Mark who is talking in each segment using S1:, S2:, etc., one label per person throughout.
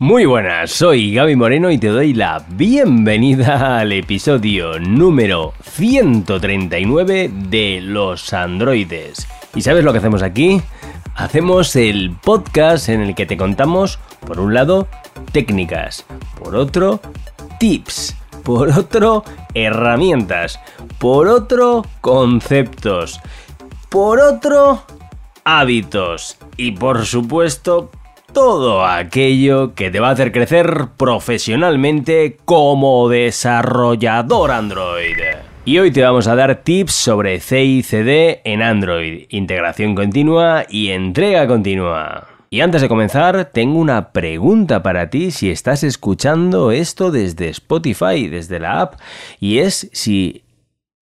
S1: Muy buenas, soy Gaby Moreno y te doy la bienvenida al episodio número 139 de Los Androides. ¿Y sabes lo que hacemos aquí? Hacemos el podcast en el que te contamos, por un lado, técnicas, por otro, tips, por otro, herramientas, por otro, conceptos, por otro, hábitos y por supuesto, todo aquello que te va a hacer crecer profesionalmente como desarrollador Android. Y hoy te vamos a dar tips sobre CICD en Android, integración continua y entrega continua. Y antes de comenzar, tengo una pregunta para ti si estás escuchando esto desde Spotify, desde la app, y es si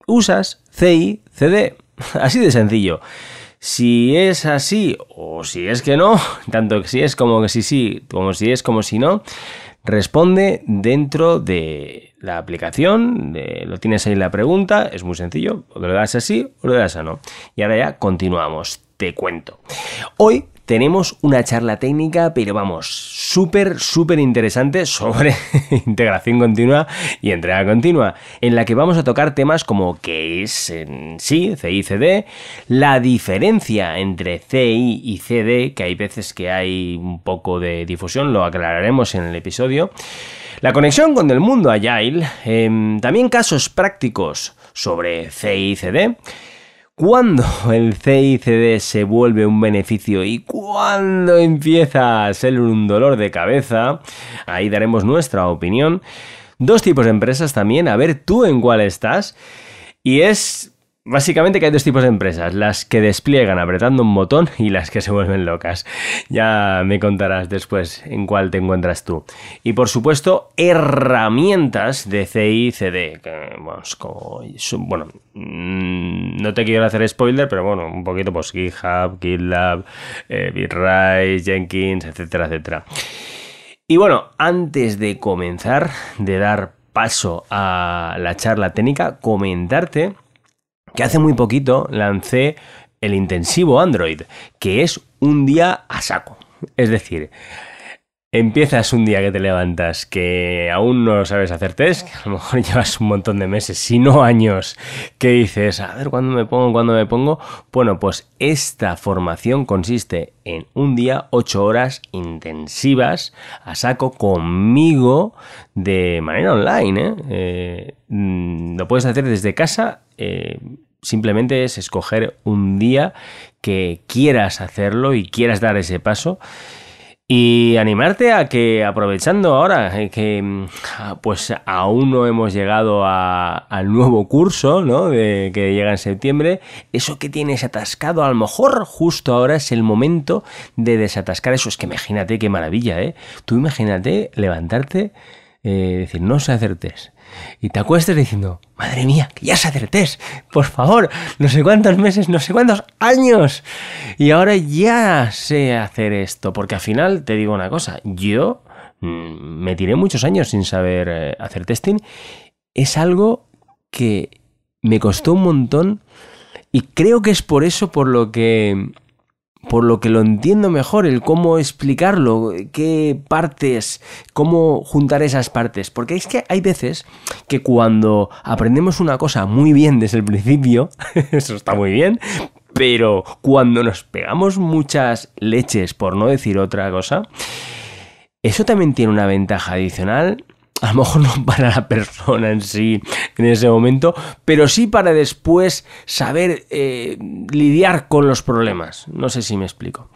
S1: usas CICD. Así de sencillo. Si es así o si es que no, tanto que si es como que si sí, como si es como si no, responde dentro de la aplicación, lo tienes ahí la pregunta, es muy sencillo, o lo das así o lo das a no. Y ahora ya continuamos, te cuento. Hoy tenemos una charla técnica, pero vamos, súper, súper interesante sobre integración continua y entrega continua, en la que vamos a tocar temas como qué es en sí CI-CD, la diferencia entre CI y CD, que hay veces que hay un poco de difusión, lo aclararemos en el episodio, la conexión con el mundo Agile, em, también casos prácticos sobre CI y CD, ¿Cuándo el CICD se vuelve un beneficio y cuándo empieza a ser un dolor de cabeza? Ahí daremos nuestra opinión. Dos tipos de empresas también, a ver tú en cuál estás. Y es Básicamente que hay dos tipos de empresas, las que despliegan apretando un botón y las que se vuelven locas. Ya me contarás después en cuál te encuentras tú. Y por supuesto, herramientas de CI CD. bueno, mm, no te quiero hacer spoiler, pero bueno, un poquito pues GitHub, GitLab, eh, Bitrise, Jenkins, etcétera, etcétera. Y bueno, antes de comenzar, de dar paso a la charla técnica, comentarte que hace muy poquito lancé el intensivo Android, que es un día a saco. Es decir, empiezas un día que te levantas que aún no sabes hacer test, que a lo mejor llevas un montón de meses, si no años, que dices, a ver cuándo me pongo, cuándo me pongo. Bueno, pues esta formación consiste en un día, ocho horas intensivas a saco conmigo de manera online. ¿eh? Eh, mm, lo puedes hacer desde casa. Eh, simplemente es escoger un día que quieras hacerlo y quieras dar ese paso. Y animarte a que aprovechando ahora eh, que mm, pues aún no hemos llegado al nuevo curso, ¿no? De, que llega en septiembre, eso que tienes atascado, a lo mejor justo ahora es el momento de desatascar eso. Es que imagínate qué maravilla, ¿eh? Tú imagínate levantarte, eh, decir, no sé hacer test y te acuestes diciendo, madre mía, que ya se acertés, por favor, no sé cuántos meses, no sé cuántos años. Y ahora ya sé hacer esto, porque al final te digo una cosa, yo mm, me tiré muchos años sin saber eh, hacer testing. Es algo que me costó un montón y creo que es por eso por lo que por lo que lo entiendo mejor, el cómo explicarlo, qué partes, cómo juntar esas partes. Porque es que hay veces que cuando aprendemos una cosa muy bien desde el principio, eso está muy bien, pero cuando nos pegamos muchas leches, por no decir otra cosa, eso también tiene una ventaja adicional a lo mejor no para la persona en sí en ese momento, pero sí para después saber eh, lidiar con los problemas. No sé si me explico.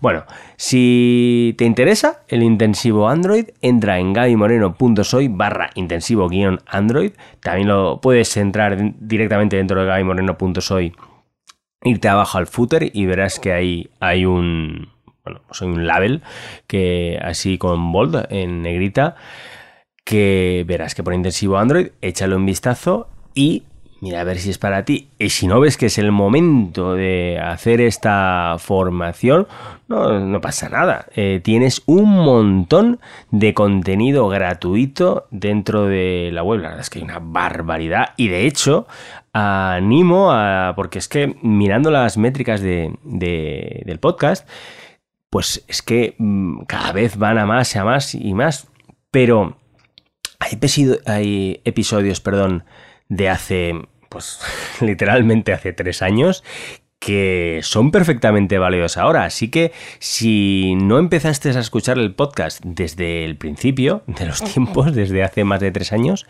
S1: Bueno, si te interesa el intensivo Android, entra en gabymoreno.soy barra intensivo guion Android. También lo puedes entrar directamente dentro de gabymoreno.soy, irte abajo al footer y verás que ahí hay un, bueno, pues hay un label que así con bold en negrita que verás que por intensivo Android, échalo un vistazo y mira a ver si es para ti. Y si no ves que es el momento de hacer esta formación, no, pasa nada. Eh, tienes un montón de contenido gratuito dentro de la web. La verdad es que hay una barbaridad. Y de hecho, animo a. Porque es que mirando las métricas del podcast pues es que mm, cada vez van a más y a más y más. Pero hay, hay episodios, perdón, de hace, pues literalmente hace tres años, que son perfectamente válidos ahora. Así que si no empezaste a escuchar el podcast desde el principio de los tiempos, desde hace más de tres años,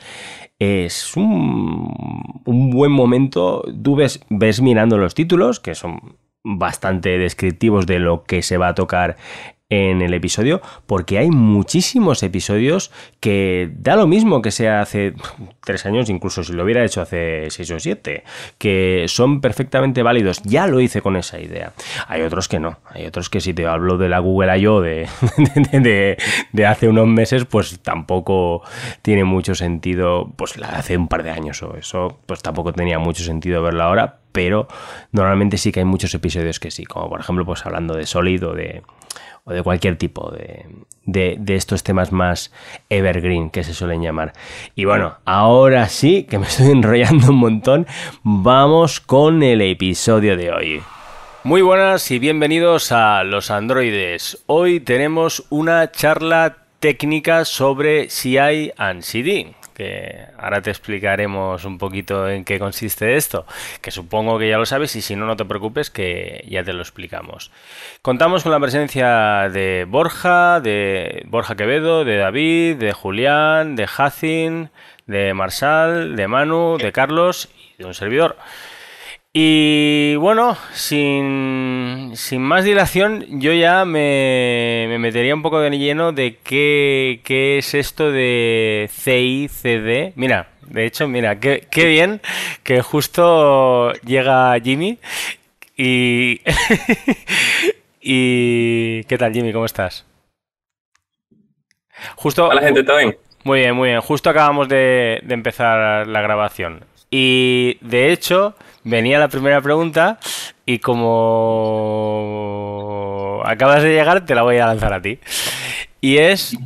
S1: es un, buen momento. Tú ves, ves mirando los títulos, que son bastante descriptivos de lo que se va a tocar en el episodio, porque hay muchísimos episodios que da lo mismo que sea hace tres años, incluso si lo hubiera hecho hace seis o siete, que son perfectamente válidos. Ya lo hice con esa idea. Hay otros que no. Hay otros que si te hablo de la Google I.O. De, de, de, hace unos meses, pues tampoco tiene mucho sentido, pues la hace un par de años o eso, pues tampoco tenía mucho sentido verla ahora, pero normalmente sí que hay muchos episodios que sí, como por ejemplo, pues hablando de Solid o de, o de cualquier tipo de, de, estos temas más evergreen que se suelen llamar. Y bueno, ahora sí, que me estoy enrollando un montón, vamos con el episodio de hoy. Muy buenas y bienvenidos a los androides. Hoy tenemos una charla técnica sobre CI and CD que ahora te explicaremos un poquito en qué consiste esto, que supongo que ya lo sabes y si no, no te preocupes que ya te lo explicamos. Contamos con la presencia de Borja, de Borja Quevedo, de David, de Julián, de Jacin, de Marsal, de Manu, de Carlos y de un servidor. Y bueno, sin, sin, más dilación, yo ya me, me, metería un poco de lleno de qué, qué es esto de CICD. Mira, de hecho, mira, qué, qué bien que justo llega Jimmy y... y... ¿Qué tal, Jimmy? ¿Cómo estás?
S2: Justo... Hola, gente, ¿todo bien?
S1: Muy bien, muy bien. Justo acabamos de, de empezar la grabación. Y de hecho venía la primera pregunta y como acabas de llegar, te la voy a lanzar a ti. Y es,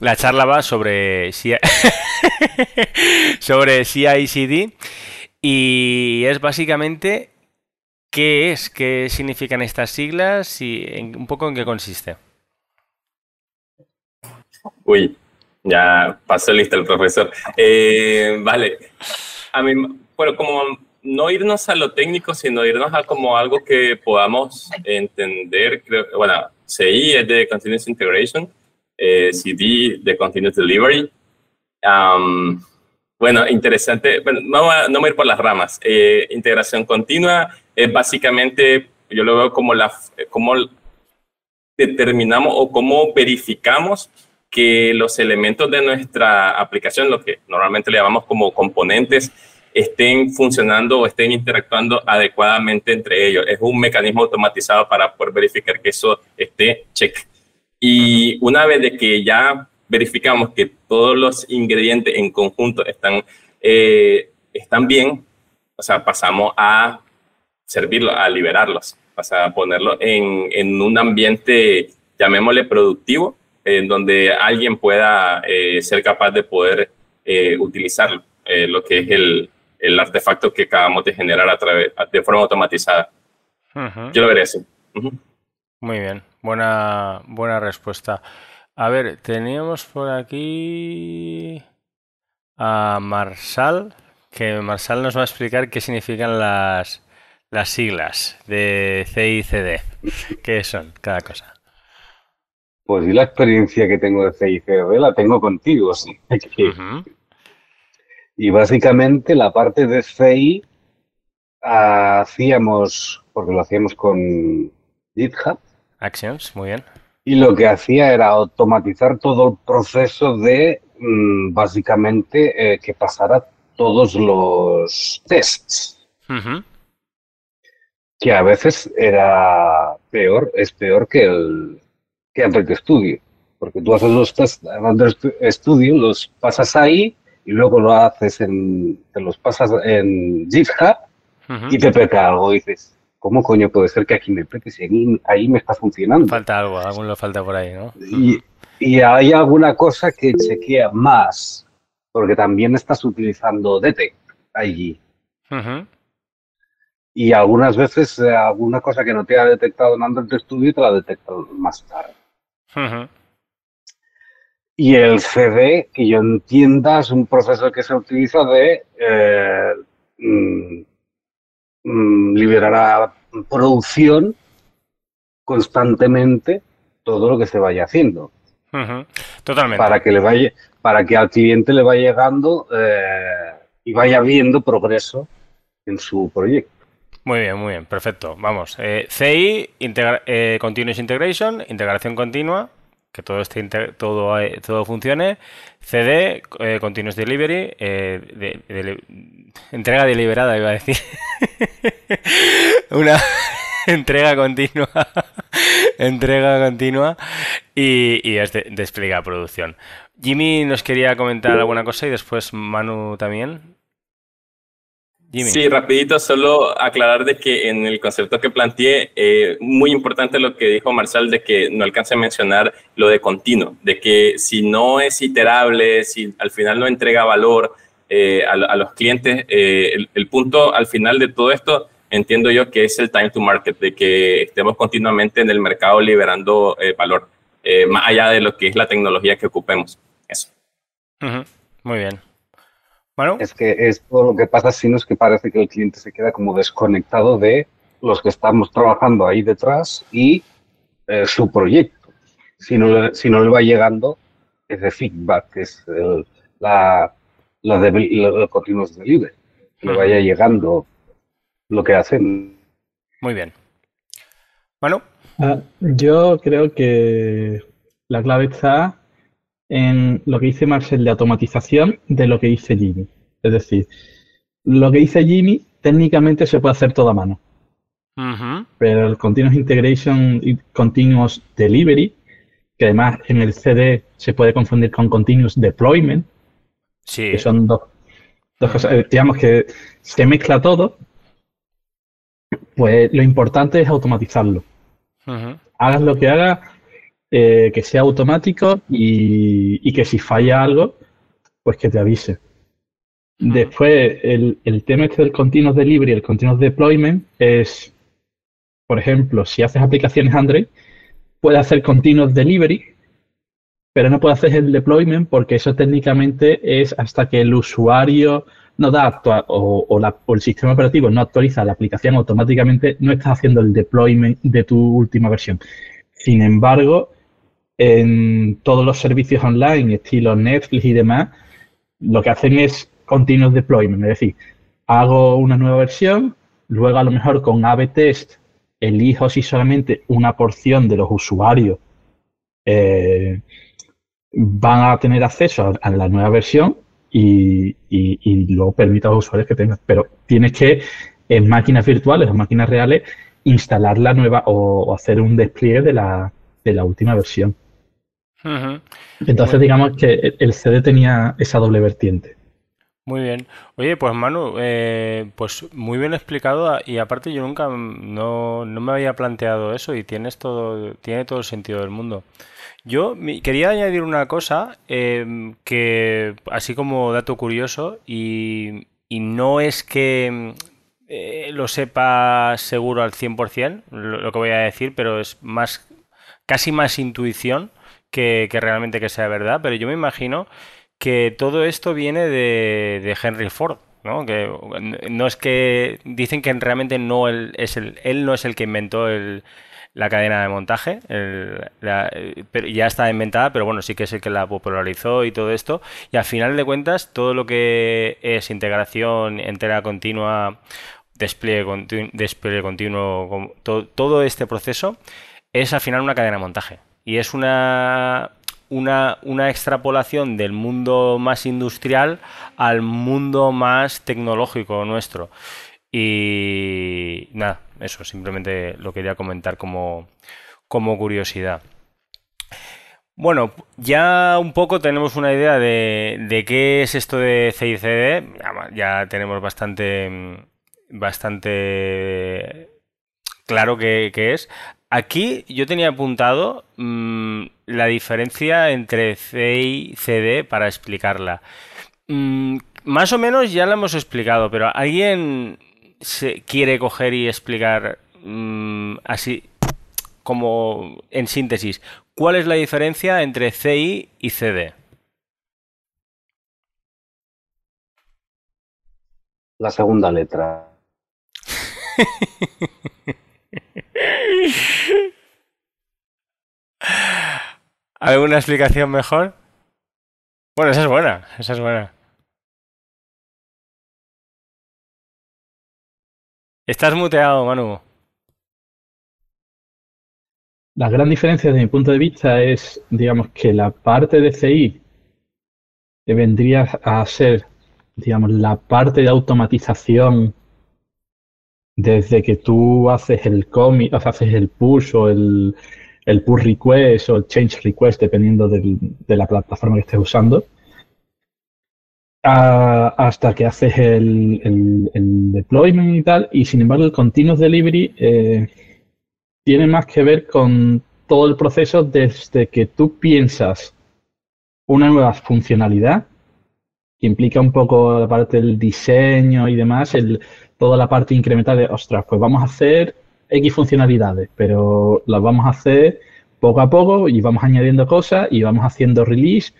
S1: la charla va sobre, sobre CICD y es básicamente qué es, qué significan estas siglas y un poco en qué consiste.
S2: Uy, ya pasó listo el profesor. Eh, vale, a mí, bueno, como no irnos a lo técnico, sino irnos a como algo que podamos entender. Bueno, CI es de Continuous Integration, eh, CD de Continuous Delivery. bueno, interesante. Bueno, no, no a ir por las ramas. Eh, integración continua es básicamente, yo lo veo como la, como determinamos o cómo verificamos que los elementos de nuestra aplicación, lo que normalmente le llamamos como componentes, estén funcionando o estén interactuando adecuadamente entre ellos. Es un mecanismo automatizado para poder verificar que eso esté check. Y una vez de que ya verificamos que todos los ingredientes en conjunto están, eh, están bien, o sea, pasamos a servirlos, a liberarlos, a ponerlo en, en un ambiente, llamémosle productivo, en donde alguien pueda eh, ser capaz de poder eh, utilizar lo que es el, el artefacto que acabamos de generar a través, de forma automatizada. Yo lo veré así.
S1: Muy bien, buena, buena respuesta. A ver, teníamos por aquí a Marsal, que Marsal nos va a explicar qué significan las, las siglas de CICD. ¿Qué son cada cosa?
S3: Pues y la experiencia que tengo de CICD la tengo contigo, sí. Y básicamente la parte de CI hacíamos, porque lo hacíamos con GitHub.
S1: Actions, muy bien.
S3: Y lo que hacía era automatizar todo el proceso de mm, básicamente eh, que pasara todos los tests. Que a veces era peor, es peor que el que Android Studio. Porque tú haces los tests en Android Studio, los pasas ahí y luego lo haces en, te los pasas en GitHub y te peca algo. Y dices, ¿cómo coño puede ser que aquí me peque si ahí, me está funcionando?
S1: Falta algo, algo lo falta por ahí, ¿no?
S3: Y, y, hay alguna cosa que chequea más, porque también estás utilizando DT allí. y algunas veces eh, alguna cosa que no te ha detectado en Android Studio te la detecta más tarde. Y el CD, que yo entienda, es un proceso que se utiliza de eh, mm, mm, liberar a producción constantemente todo lo que se vaya haciendo.
S1: Totalmente.
S3: Para que le vaya, para que al cliente le vaya llegando eh, y vaya viendo progreso en su proyecto.
S1: Muy bien, muy bien, perfecto. Vamos, eh, CI, eh, Continuous Integration, integración continua, que todo esté todo, todo funcione. CD, Continuous Delivery, entrega deliberada, iba a decir. Una entrega continua, entrega continua y, y es de, despliega producción. Jimmy nos quería comentar alguna cosa y después Manu también.
S2: Sí, rapidito, solo aclarar de que en el concepto que planteé, eh, muy importante lo que dijo Marcel de que no alcance a mencionar lo de continuo, de que si no es iterable, si al final no entrega valor eh, a, los clientes, eh, el, el, punto al final de todo esto entiendo yo que es el time to market, de que estemos continuamente en el mercado liberando valor, más allá de lo que es la tecnología que ocupemos. Eso.
S1: Muy bien.
S3: Bueno. Es que es todo lo que pasa, sino es que parece que el cliente se queda como desconectado de los que estamos trabajando ahí detrás y eh, su proyecto. Si no, le, si no le va llegando ese feedback, que es la, la, de, la, continuous delivery, que le vaya llegando lo que hacen.
S1: Muy bien. Bueno.
S4: Ah, yo creo que la clave está en lo que dice Marcel de automatización de lo que dice Jimmy. Es decir, lo que dice Jimmy técnicamente se puede hacer todo a mano. Pero el Continuous Integration y Continuous Delivery, que además en el CD se puede confundir con Continuous Deployment,
S1: sí.
S4: que son dos, dos cosas, eh, digamos que se mezcla todo, pues lo importante es automatizarlo. Hagas lo que hagas, eh, que sea automático y, que si falla algo, pues que te avise. Después, el, el, tema este del continuous delivery, el continuous deployment, es, por ejemplo, si haces aplicaciones Android, puedes hacer continuous delivery, pero no puedes hacer el deployment porque eso técnicamente es hasta que el usuario no da o, o, el sistema operativo no actualiza la aplicación automáticamente, no estás haciendo el deployment de tu última versión. Sin embargo, en todos los servicios online, estilo Netflix y demás, lo que hacen es continuous deployment, es decir, hago una nueva versión, luego a lo mejor con A-B test elijo si solamente una porción de los usuarios eh, van a tener acceso a la nueva versión y, y, luego permite a los usuarios que tengan. Pero tienes que, en máquinas virtuales o máquinas reales, instalar la nueva o, hacer un despliegue de la, de la última versión. Entonces, digamos que el CD tenía esa doble vertiente.
S1: Muy bien. Oye, pues Manu, eh, pues muy bien explicado y aparte yo nunca no, no, me había planteado eso y tienes todo, tiene todo el sentido del mundo. Yo quería añadir una cosa em, que, así como dato curioso, y, no es que eh, lo sepa seguro al 100% lo, lo que voy a decir, pero es más casi más intuición que, realmente que sea verdad, pero yo me imagino que todo esto viene de, de Henry Ford. ¿no? Que no es que dicen que realmente no él es el, él no es el que inventó el, la cadena de montaje. ya está inventada, pero bueno, sí que es el que la popularizó y todo esto. Y al final de cuentas, todo lo que es integración, entera continua, despliegue, despliegue continuo, todo, todo este proceso es al final una cadena de montaje. Y es una, una, una, extrapolación del mundo más industrial al mundo más tecnológico nuestro. Y nada, eso simplemente lo quería comentar como, como curiosidad. Bueno, ya un poco tenemos una idea de, de qué es esto de CICD. Ya, ya tenemos bastante, bastante claro qué, es. Aquí yo tenía apuntado mmm, la diferencia entre C y CD para explicarla. Mm, más o menos ya la hemos explicado, pero alguien se quiere coger y explicar mm, así como en síntesis, ¿cuál es la diferencia entre CI y CD?
S3: La segunda letra.
S1: ¿Alguna explicación mejor? Bueno, esa es buena, esa es buena. Estás muteado, Manu.
S4: La gran diferencia desde mi punto de vista es, digamos, que la parte de CI vendría a ser, digamos, la parte de automatización desde que tú haces el commit, o sea, haces el push o el, el push request o el change request, dependiendo de la plataforma que estés usando, hasta que haces el, deployment y tal. Y sin embargo, el continuous delivery eh, tiene más que ver con todo el proceso desde que tú piensas una nueva funcionalidad, que implica un poco la parte del diseño y demás, el, toda la parte incremental de, ostras, pues vamos a hacer X funcionalidades, pero las vamos a hacer poco a poco y vamos añadiendo cosas y vamos haciendo release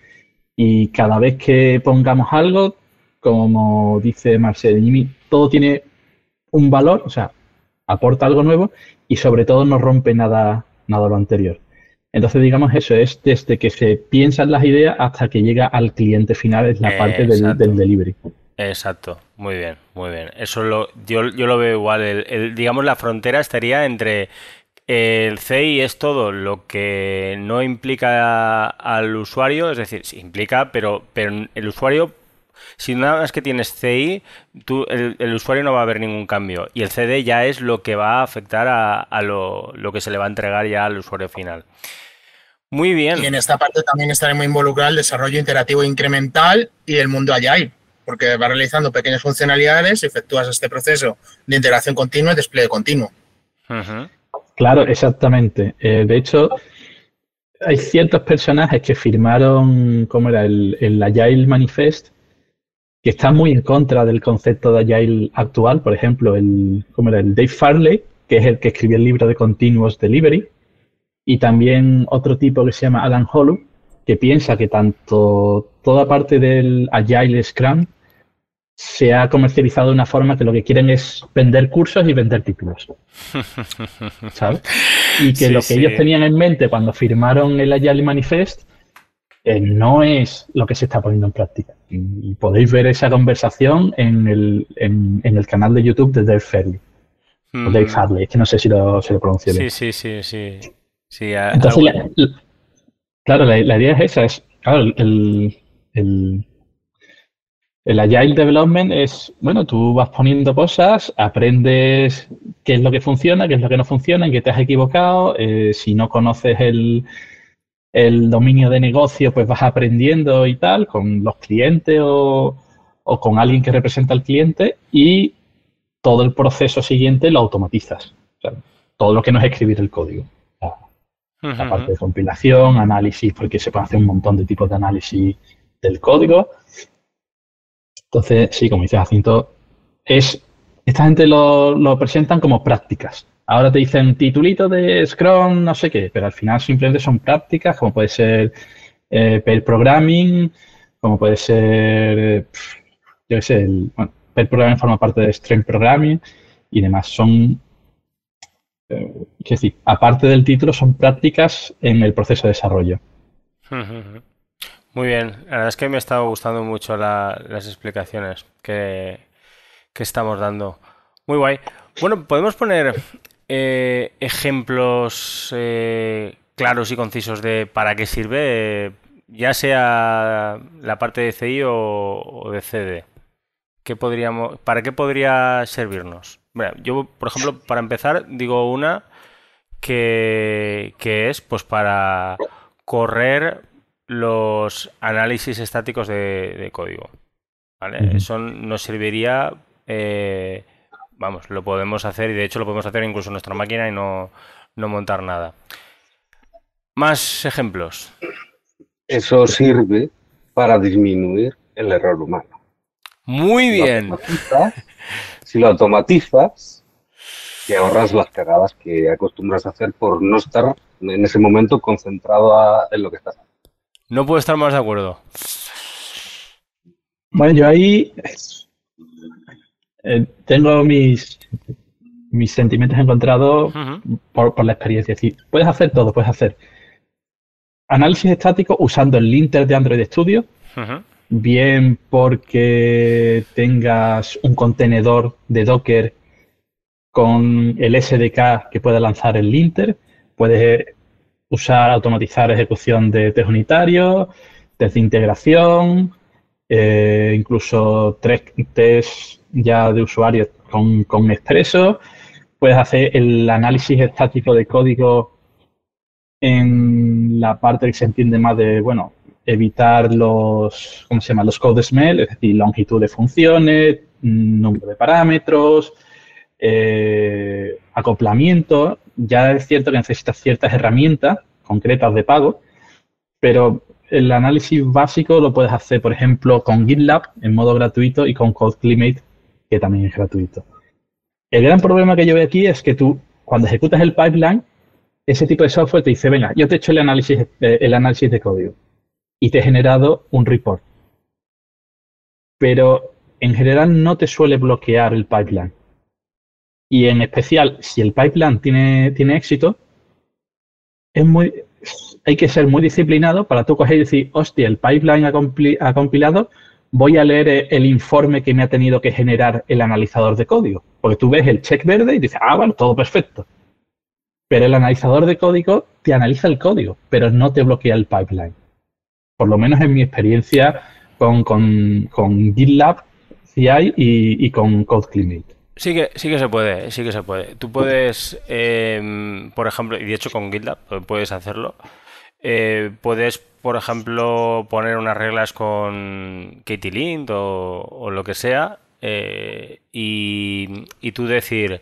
S4: y cada vez que pongamos algo, como dice Marcel, todo tiene un valor, o sea, aporta algo nuevo y sobre todo no rompe nada, nada lo anterior. Entonces, digamos, eso es desde que se piensan las ideas hasta que llega al cliente final, es la parte del, del, delivery.
S1: Exacto, muy bien, muy bien. Eso lo, yo, yo lo veo igual. El, digamos, la frontera estaría entre el CI es todo lo que no implica al usuario, es decir, sí implica, pero, pero el usuario, si nada más que tienes CI, tú, el, usuario no va a ver ningún cambio. Y el CD ya es lo que va a afectar a, a lo, lo, que se le va a entregar ya al usuario final. Muy bien.
S5: Y en esta parte también estaremos involucrados el desarrollo interactivo incremental y el mundo Agile porque va realizando pequeñas funcionalidades y efectúas este proceso de integración continua y despliegue continuo.
S4: Claro, exactamente. Eh, de hecho, hay ciertos personajes que firmaron, ¿cómo era? El, Agile Manifest, que están muy en contra del concepto de Agile actual. Por ejemplo, el, ¿cómo era? el Dave Farley, que es el que escribió el libro de Continuous Delivery, y también otro tipo que se llama Alan Hollow, que piensa que tanto toda parte del Agile Scrum se ha comercializado de una forma que lo que quieren es vender cursos y vender títulos. ¿Sabes? Y que lo que ellos tenían en mente cuando firmaron el Agile Manifest eh, no es lo que se está poniendo en práctica. Y, podéis ver esa conversación en el, en, el canal de YouTube de Dave Fairley. Dave Farley, es que no sé si lo, se lo pronuncio
S1: bien. Sí, sí, sí, sí.
S4: Entonces, claro, la, idea es esa, es, claro, el, el el Agile Development es, bueno, tú vas poniendo cosas, aprendes qué es lo que funciona, qué es lo que no funciona, en qué te has equivocado. Eh, si no conoces el, dominio de negocio, pues vas aprendiendo y tal con los clientes o, con alguien que representa al cliente y todo el proceso siguiente lo automatizas. todo lo que no es escribir el código. La, parte de compilación, análisis, porque se puede hacer un montón de tipos de análisis del código entonces, sí, como dice Jacinto, es, esta gente lo, presentan como prácticas. Ahora te dicen titulito de Scrum, no sé qué, pero al final simplemente son prácticas, como puede ser eh, programming, como puede ser, yo qué sé, el, bueno, pair programming forma parte de stream programming y demás. Son, eh, es decir, aparte del título, son prácticas en el proceso de desarrollo.
S1: Muy bien, la verdad es que me ha estado gustando mucho las explicaciones que, estamos dando. Muy guay. Bueno, podemos poner eh, ejemplos eh, claros y concisos de para qué sirve, ya sea la parte de CI o, de CD. ¿Qué podríamos, ¿Para qué podría servirnos? Yo, por ejemplo, para empezar, digo una que, que es pues para correr los análisis estáticos de, código. ¿vale? Eso nos serviría, eh, vamos, lo podemos hacer y de hecho lo podemos hacer incluso en nuestra máquina y no, montar nada. Más ejemplos.
S3: Eso sirve para disminuir el error humano.
S1: Muy bien.
S3: si lo automatizas, te ahorras las cagadas que acostumbras a hacer por no estar en ese momento concentrado en lo que estás haciendo.
S1: No puedo estar más de acuerdo.
S4: Bueno, yo ahí eh, tengo mis, mis sentimientos encontrados por, la experiencia. Es decir, puedes hacer todo, puedes hacer análisis estático usando el linter de Android Studio, bien porque tengas un contenedor de Docker con el SDK que pueda lanzar el linter, puedes usar, automatizar ejecución de test unitarios, test de integración, eh, incluso tres test ya de usuario con, con Expresso. Puedes hacer el análisis estático de código en la parte que se entiende más de, bueno, evitar los, ¿cómo se llama? Los code smell, es decir, longitud de funciones, número de parámetros, eh, acoplamiento. Ya es cierto que necesitas ciertas herramientas concretas de pago, pero el análisis básico lo puedes hacer, por ejemplo, con GitLab en modo gratuito y con CodeClimate, que también es gratuito. El gran problema que yo veo aquí es que tú, cuando ejecutas el pipeline, ese tipo de software te dice, venga, yo te he hecho el análisis, eh, el análisis de código y te he generado un report. Pero en general no te suele bloquear el pipeline. Y en especial, si el pipeline tiene, tiene éxito, es muy, hay que ser muy disciplinado para tú coger y decir, hostia, el pipeline ha, compilado, voy a leer el informe que me ha tenido que generar el analizador de código. Porque tú ves el check verde y dices, ah, bueno, todo perfecto. Pero el analizador de código te analiza el código, pero no te bloquea el pipeline. Por lo menos en mi experiencia con, con, GitLab CI y, y con CodeClimate.
S1: Sí que, sí que se puede, sí que se puede. Tú puedes, em, por ejemplo, y de hecho con GitLab puedes hacerlo, eh, puedes, por ejemplo, poner unas reglas con Katie o, o lo que sea eh, y, y, tú decir,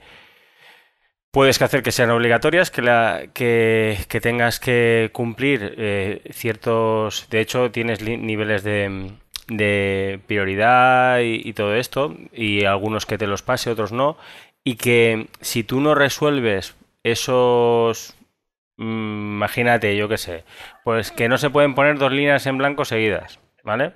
S1: puedes hacer que sean obligatorias, que, la, que, que tengas que cumplir eh, ciertos, de hecho tienes niveles de de prioridad y, todo esto, y algunos que te los pase, otros no, y que si tú no resuelves esos, mm, imagínate, yo qué sé, pues que no se pueden poner dos líneas en blanco seguidas, ¿vale?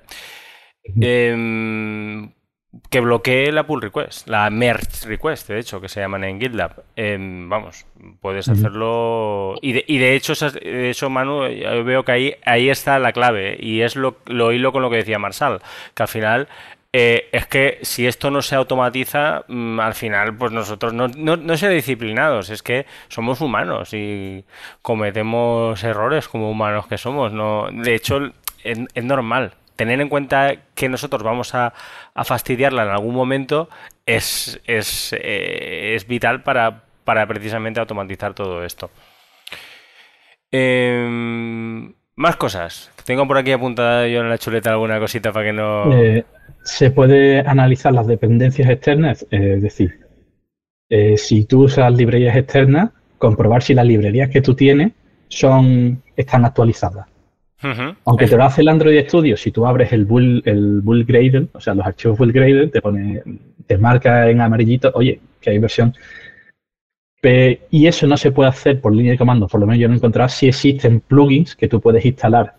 S1: Que bloquee la pull request, la merge request, de hecho, que se llaman en GitLab. Em, vamos, puedes hacerlo. Y de, y de hecho, de hecho, Manu, yo veo que ahí, ahí está la clave. Y es lo, lo hilo con lo que decía Marsal, que al final. Eh, es que si esto no se automatiza, mm, al final, pues nosotros no, no, no ser disciplinados, es que somos humanos y cometemos errores como humanos que somos. No, de hecho, es normal tener en cuenta que nosotros vamos a, fastidiarla en algún momento es, es, eh, vital para, precisamente automatizar todo esto. Em, más cosas. Tengo por aquí apuntada yo en la chuleta alguna cosita para que no.
S4: Eh, se puede analizar las dependencias externas, es decir, eh, si tú usas librerías externas, comprobar si las librerías que tú tienes son están actualizadas. Aunque te lo hace el Android Studio, si tú abres el bull, el bull gradle, o sea, los archivos bull gradle, te pone, te marca en amarillito, oye, que hay versión. y eso no se puede hacer por línea de comando, por lo menos yo no he encontrado si existen plugins que tú puedes instalar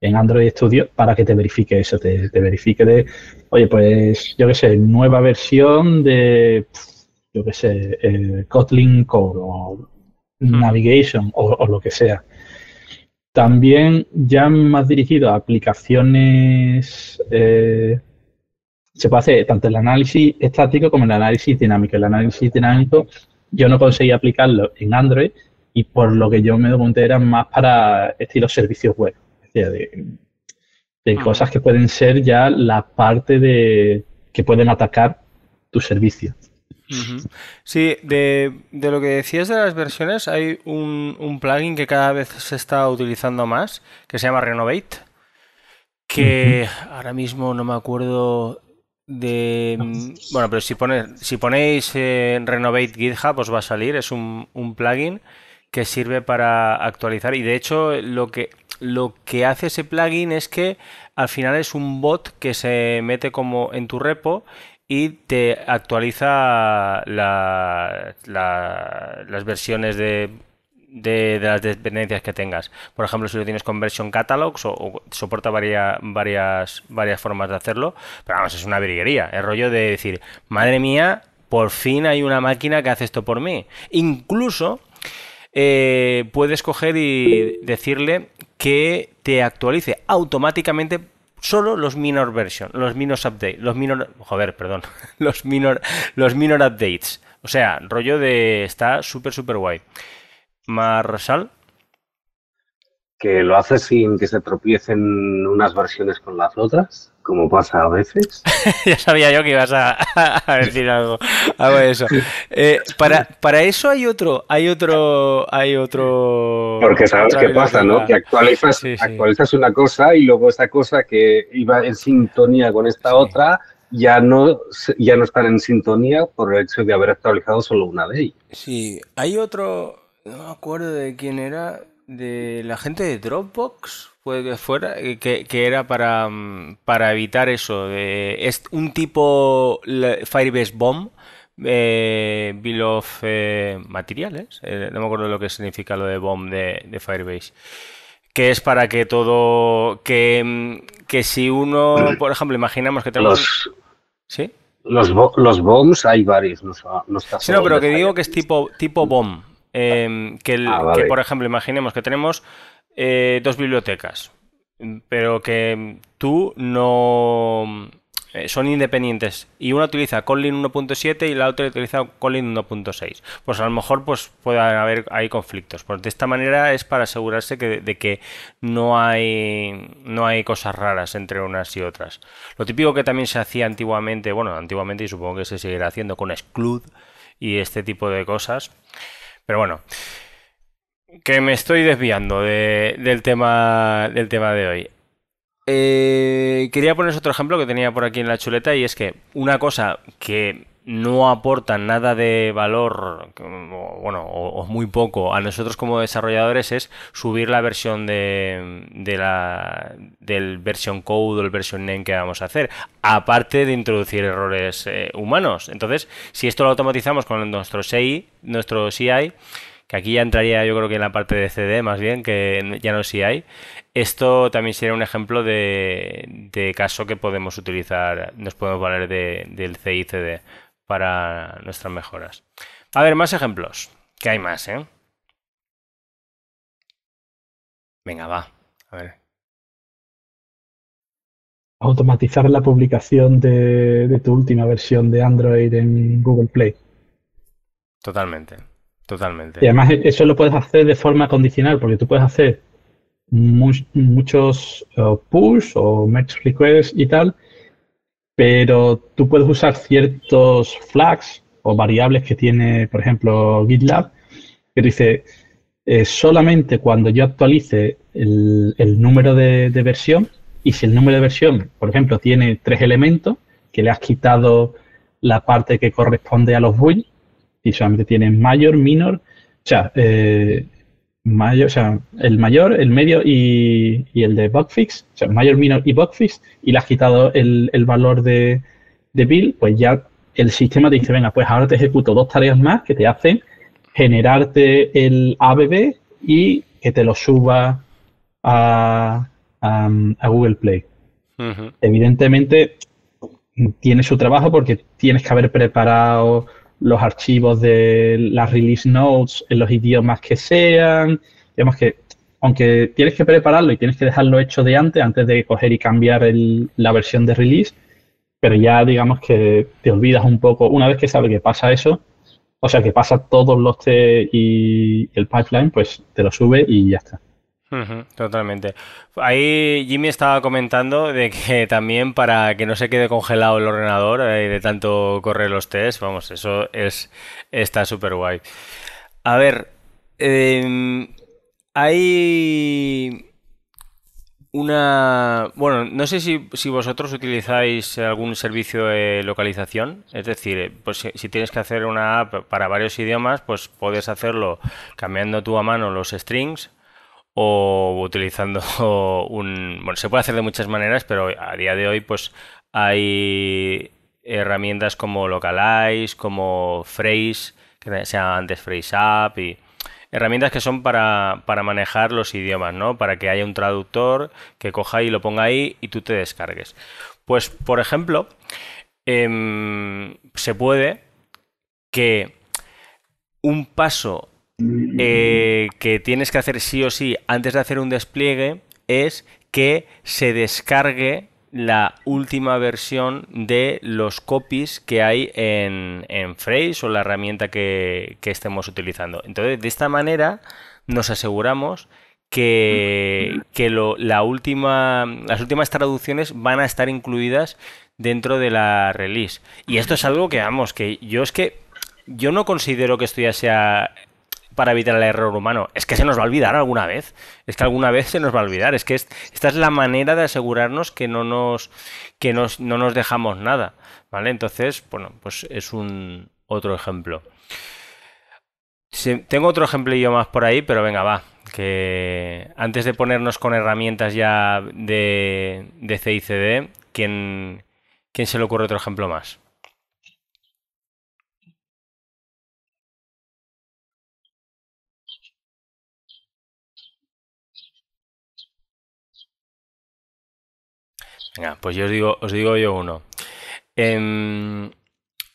S4: en Android Studio para que te verifique eso, te, verifique de, oye, pues yo qué sé, nueva versión de, yo qué sé, eh, Kotlin Core o Navigation o lo que sea. También ya más dirigido a aplicaciones, eh, se puede hacer tanto el análisis estático como el análisis dinámico. El análisis dinámico yo no conseguí aplicarlo en Android y por lo que yo me pregunté era más para estilo servicios web, de, de ah. cosas que pueden ser ya la parte de que pueden atacar tu servicio.
S1: Sí, de, lo que decías de las versiones, hay un, plugin que cada vez se está utilizando más, que se llama Renovate, que ahora mismo no me acuerdo de... Bueno, pero si, si ponéis en Renovate GitHub os va a salir, es un, plugin que sirve para actualizar. Y de hecho lo que lo que hace ese plugin es que al final es un bot que se mete como en tu repo y te actualiza las versiones de, las dependencias que tengas. Por ejemplo, si lo tienes con version catalogs o, soporta varias, varias, formas de hacerlo, pero vamos, es una virguería. El rollo de decir, madre mía, por fin hay una máquina que hace esto por mí. Incluso eh, puedes coger y decirle que te actualice automáticamente solo los minor version, los minor updates, los minor, joder, perdón, los minor, los minor updates. O sea, rollo de está súper súper guay. Marshall
S3: que lo hace sin que se tropiecen unas versiones con las otras, como pasa a veces.
S1: ya sabía yo que ibas a, decir algo, algo de eso. Eh, para, para eso hay otro, hay otro, hay otro.
S3: Porque sabes qué pasa, ¿no? Que actualizas, actualizas una cosa y luego esa cosa que iba en sintonía con esta otra ya no, ya no están en sintonía por el hecho de haber actualizado solo una de ellas.
S1: Sí, hay otro, no me acuerdo de quién era, de la gente de Dropbox, puede que fuera, eh, que, era para, mm, para evitar eso. De, es un tipo Firebase Bomb, eh, Bill of eh, Materiales, eh, no me acuerdo lo que significa lo de Bomb de, de Firebase. Que es para que todo. Que, mm, que si uno, por ejemplo, imaginamos que tenemos.
S3: Los, ¿Sí? Los, los bombs hay varios, no, no está
S1: Sí, no, pero que digo que es tipo, tipo bomb. Em, ah, que, por ejemplo, imaginemos que tenemos eh, dos bibliotecas, pero que tú no eh, son independientes y una utiliza Kotlin 1.7 y la otra utiliza Kotlin 1.6. Pues a lo mejor pues puede haber hay conflictos. Pues de esta manera es para asegurarse que, de que no hay no hay cosas raras entre unas y otras. Lo típico que también se hacía antiguamente, bueno, antiguamente y supongo que se seguirá haciendo con Exclude y este tipo de cosas pero bueno, que me estoy desviando del, tema, del tema de hoy. Eh, quería poner otro ejemplo que tenía por aquí en la chuleta y es que una cosa que no aporta nada de valor, bueno, o, muy poco a nosotros como desarrolladores es subir la versión de, la, del version code o el version name que vamos a hacer, aparte de introducir errores eh, humanos. Entonces, si esto lo automatizamos con nuestro CI, nuestro CI, que aquí ya entraría yo creo que en la parte de CD más bien, que ya no CI, esto también sería un ejemplo de, caso que podemos utilizar, nos podemos valer del CI-CD para nuestras mejoras. A ver, más ejemplos. Que hay más, ¿eh? Venga, va. A ver.
S4: Automatizar la publicación de, tu última versión de Android en Google Play.
S1: Totalmente. Totalmente.
S4: Y además eso lo puedes hacer de forma condicional, porque tú puedes hacer muchos uh, push o merge requests y tal, pero tú puedes usar ciertos flags o variables que tiene, por ejemplo, GitLab, que dice, eh, solamente cuando yo actualice el, número de, versión, y si el número de versión, por ejemplo, tiene tres elementos, que le has quitado la parte que corresponde a los builds, y solamente tiene mayor, minor, o sea, eh, mayor, o sea, el mayor, el medio y, el de bugfix, o sea, mayor, minor y bugfix, y le has quitado el, valor de, de bill, pues ya el sistema te dice, venga, pues ahora te ejecuto dos tareas más que te hacen generarte el ABB y que te lo suba a, a, Google Play. Evidentemente tiene su trabajo porque tienes que haber preparado los archivos de las release notes en los idiomas que sean. Digamos que, aunque tienes que prepararlo y tienes que dejarlo hecho de antes, antes de coger y cambiar la versión de release, pero ya digamos que te olvidas un poco, una vez que sabes que pasa eso, o sea, que pasa todos los T y el pipeline, pues te lo sube y ya está
S1: totalmente. Ahí Jimmy estaba comentando de que también para que no se quede congelado el ordenador eh, de tanto correr los tests, vamos, eso es está súper guay. A ver, em, hay una... Bueno, no sé si, vosotros utilizáis algún servicio de localización, es decir, pues si, si, tienes que hacer una app para varios idiomas, pues puedes hacerlo cambiando tú a mano los strings o utilizando un... Bueno, se puede hacer de muchas maneras, pero a día de hoy pues hay herramientas como Localize, como Phrase, que se llama antes Phrase Up y herramientas que son para, manejar los idiomas, ¿no? Para que haya un traductor que coja y lo ponga ahí y tú te descargues. Pues, por ejemplo, em, se puede que un paso eh, que tienes que hacer sí o sí antes de hacer un despliegue es que se descargue la última versión de los copies que hay en, en Phrase o la herramienta que, estemos utilizando. Entonces, de esta manera nos aseguramos que, la última, las últimas traducciones van a estar incluidas dentro de la release. Y esto es algo que, vamos, que yo es que yo no considero que esto ya sea para evitar el error humano. Es que se nos va a olvidar alguna vez. Es que alguna vez se nos va a olvidar. Es que esta es la manera de asegurarnos que no nos, que no nos dejamos nada. ¿Vale? Entonces, bueno, pues es un otro ejemplo. tengo otro ejemplillo más por ahí, pero venga, va. Que antes de ponernos con herramientas ya de, de CICD, ¿quién, ¿quién se le ocurre otro ejemplo más? Venga, pues yo os digo, os digo yo uno. Em,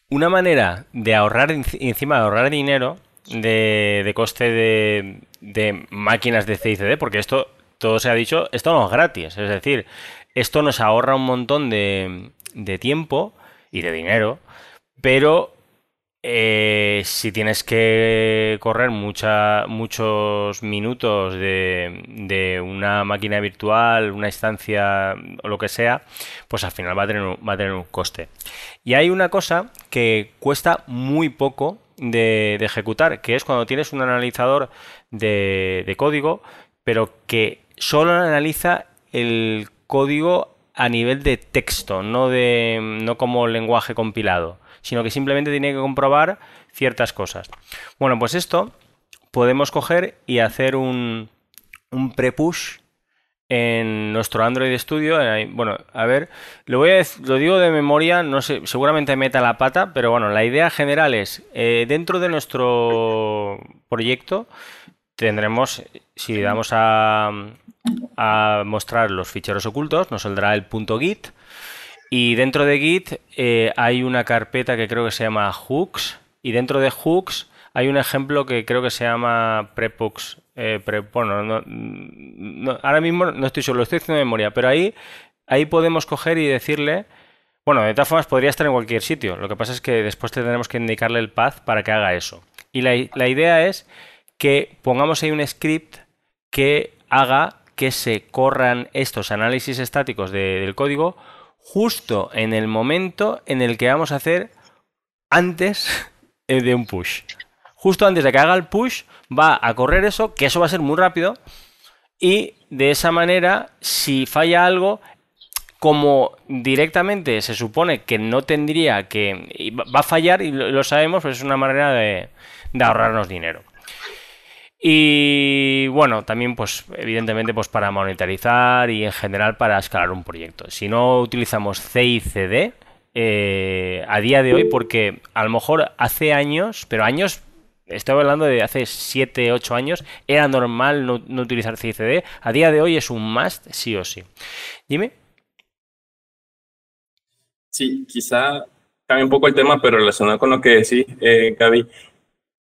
S1: una manera de ahorrar, encima de ahorrar dinero de, coste de, máquinas de CICD, porque esto, todo se ha dicho, esto no es gratis. Es decir, esto nos ahorra un montón de, de tiempo y de dinero, pero eh, si tienes que correr muchos minutos de, una máquina virtual, una instancia o lo que sea, pues al final va a, tener un, va a tener un coste. Y hay una cosa que cuesta muy poco de, ejecutar, que es cuando tienes un analizador de, código, pero que solo analiza el código a nivel de texto, no, de, no como lenguaje compilado sino que simplemente tiene que comprobar ciertas cosas. Bueno, pues esto podemos coger y hacer un, un pre-push en nuestro Android Studio. Bueno, a ver, lo, voy a, lo digo de memoria, no sé, seguramente meta la pata, pero bueno, la idea general es, eh, dentro de nuestro proyecto tendremos, si damos a, a mostrar los ficheros ocultos, nos saldrá el punto .git, y dentro de Git eh, hay una carpeta que creo que se llama hooks. Y dentro de hooks hay un ejemplo que creo que se llama prepooks. Eh, bueno, ahora mismo no estoy solo, lo estoy haciendo memoria, pero ahí, ahí podemos coger y decirle. Bueno, de todas formas podría estar en cualquier sitio. Lo que pasa es que después tendremos que indicarle el path para que haga eso. Y la, idea es que pongamos ahí un script que haga que se corran estos análisis estáticos del código justo en el momento en el que vamos a hacer antes de un push. Justo antes de que haga el push, va a correr eso, que eso va a ser muy rápido. Y de esa manera, si falla algo, como directamente se supone que no tendría que. va a fallar y lo sabemos, pues es una manera de ahorrarnos dinero. Y bueno, también pues evidentemente pues para monetarizar y en general para escalar un proyecto. Si no utilizamos CICD eh, a día de hoy, porque a lo mejor hace años, pero años, estoy hablando de hace 7, 8 años, era normal no, utilizar CICD. A día de hoy es un must sí o sí. Dime.
S2: Sí, quizá cambie un poco el tema, pero relacionado con lo que decís, eh, Gaby,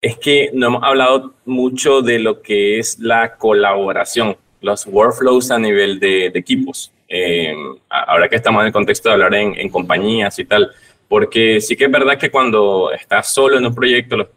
S2: es que no hemos hablado mucho de lo que es la colaboración, los workflows a nivel de, equipos. Eh, ahora que estamos en el contexto de hablar en, compañías y tal, porque sí que es verdad que cuando estás solo en un proyecto,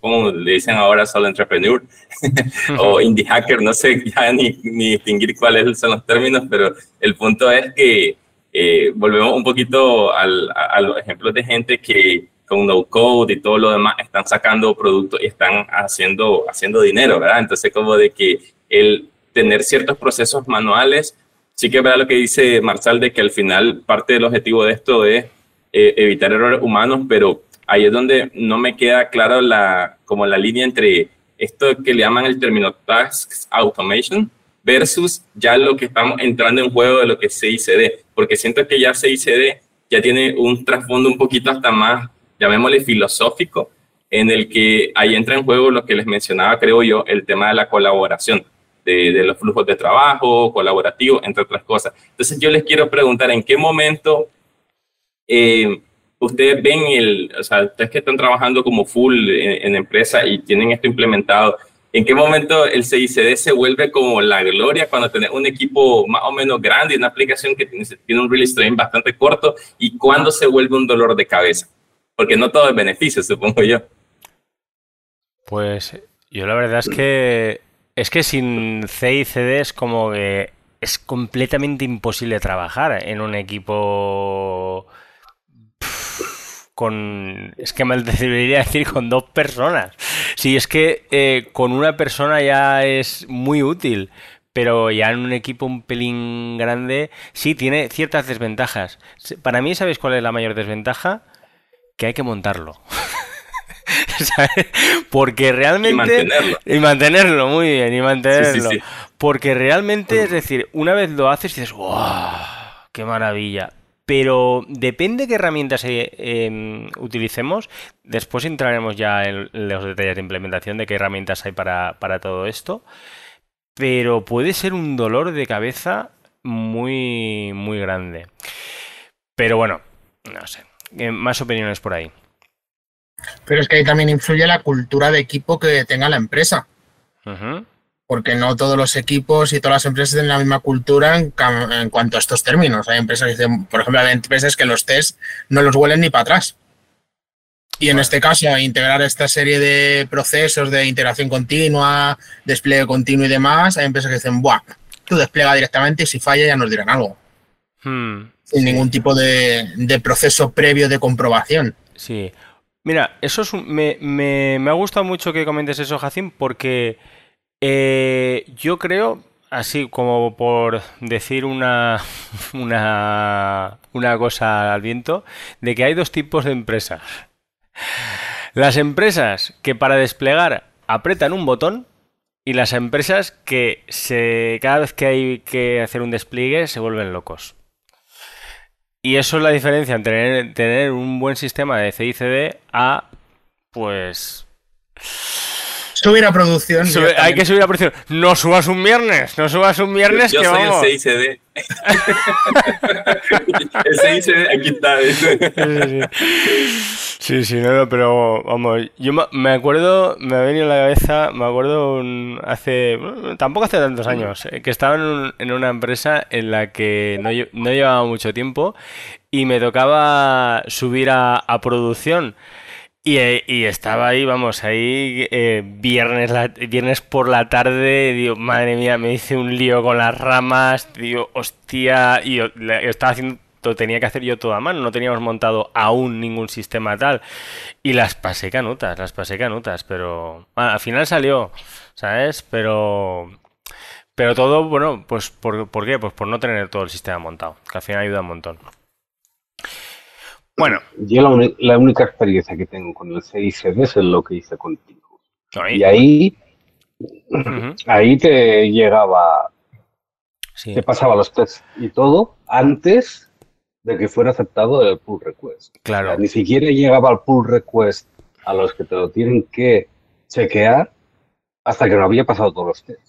S2: como le dicen ahora solo entrepreneur o indie hacker, no sé ya ni, ni distinguir cuáles son los términos, pero el punto es que eh, volvemos un poquito al, a los ejemplos de gente que con no code y todo lo demás están sacando productos y están haciendo, haciendo dinero, ¿verdad? Entonces, como de que el tener ciertos procesos manuales, sí que es verdad lo que dice Marsal de que al final parte del objetivo de esto es eh, evitar errores humanos, pero ahí es donde no me queda claro la, como la línea entre esto que le llaman el término Tasks Automation versus ya lo que estamos entrando en juego de lo que es CICD, porque siento que ya CICD ya tiene un trasfondo un poquito hasta más, llamémosle filosófico, en el que ahí entra en juego lo que les mencionaba, creo yo, el tema de la colaboración, de, los flujos de trabajo, colaborativo, entre otras cosas. Entonces yo les quiero preguntar, ¿en qué momento eh, ustedes ven el, o sea, ustedes que están trabajando como full en, empresa y tienen esto implementado, ¿en qué momento el CICD se vuelve como la gloria cuando tenés un equipo más o menos grande una aplicación que tiene, tiene un release train bastante corto y cuándo se vuelve un dolor de cabeza? Porque no todo es beneficio, supongo yo.
S1: Pues yo la verdad es que es que sin C y CD es como que es completamente imposible trabajar en un equipo con es que me debería decir con dos personas. Sí, es que eh, con una persona ya es muy útil, pero ya en un equipo un pelín grande sí tiene ciertas desventajas. Para mí, ¿sabéis cuál es la mayor desventaja? Que hay que montarlo. Porque realmente... Y
S2: mantenerlo.
S1: Y mantenerlo, muy bien, y mantenerlo. Porque realmente, es decir, una vez lo haces y dices, ¡wow! ¡Qué maravilla! Pero depende qué herramientas eh, em, utilicemos. Después entraremos ya en los detalles de implementación de qué herramientas hay para, para todo esto. Pero puede ser un dolor de cabeza muy, muy grande. Pero bueno, no sé. Eh, más opiniones por ahí.
S5: Pero es que ahí también influye la cultura de equipo que tenga la empresa. Porque no todos los equipos y todas las empresas tienen la misma cultura en, cuanto a estos términos. Hay empresas que dicen, por ejemplo, hay empresas que los test no los huelen ni para atrás. Y en este caso, integrar esta serie de procesos de integración continua, despliegue continuo y demás, hay empresas que dicen, Buah, tú despliega directamente y si falla ya nos dirán algo. Hmm, Sin ningún tipo de, de, proceso previo de comprobación.
S1: Sí. Mira, eso es me, me, me, ha gustado mucho que comentes eso, Jacín, porque eh, yo creo, así como por decir una, una, una cosa al viento, de que hay dos tipos de empresas. Las empresas que para desplegar apretan un botón y las empresas que se, cada vez que hay que hacer un despliegue se vuelven locos. Y eso es la diferencia entre tener, un buen sistema de CICD a, pues...
S5: Subir a producción.
S1: hay que subir a producción. No subas un viernes, no subas un viernes
S2: yo,
S1: que
S2: soy
S1: vamos.
S2: el CICD. el CICD, aquí está.
S1: Sí, sí, no, pero vamos, yo me acuerdo, me ha venido a la cabeza, me acuerdo hace, tampoco hace tantos años, eh, que estaba en, una empresa en la que no, no, llevaba mucho tiempo y me tocaba subir a, producción. Y, y, estaba ahí, vamos, ahí eh, viernes, viernes por la tarde, digo, madre mía, me hice un lío con las ramas, digo, hostia, y yo, estaba haciendo tenía que hacer yo todo a mano, no teníamos montado aún ningún sistema tal. Y las pasé canutas, las pasé canutas, pero al final salió, ¿sabes? Pero pero todo, bueno, pues ¿por, ¿por, qué? Pues por no tener todo el sistema montado, que al final ayuda un montón. Bueno.
S3: Yo la, única experiencia que tengo con el CICD es lo que hice contigo. Y ahí, ahí te llegaba, te pasaba los tests y todo antes de que fuera aceptado el pull request.
S1: Claro.
S3: ni siquiera llegaba al pull request a los que te lo tienen que chequear hasta que no había pasado todos los tests.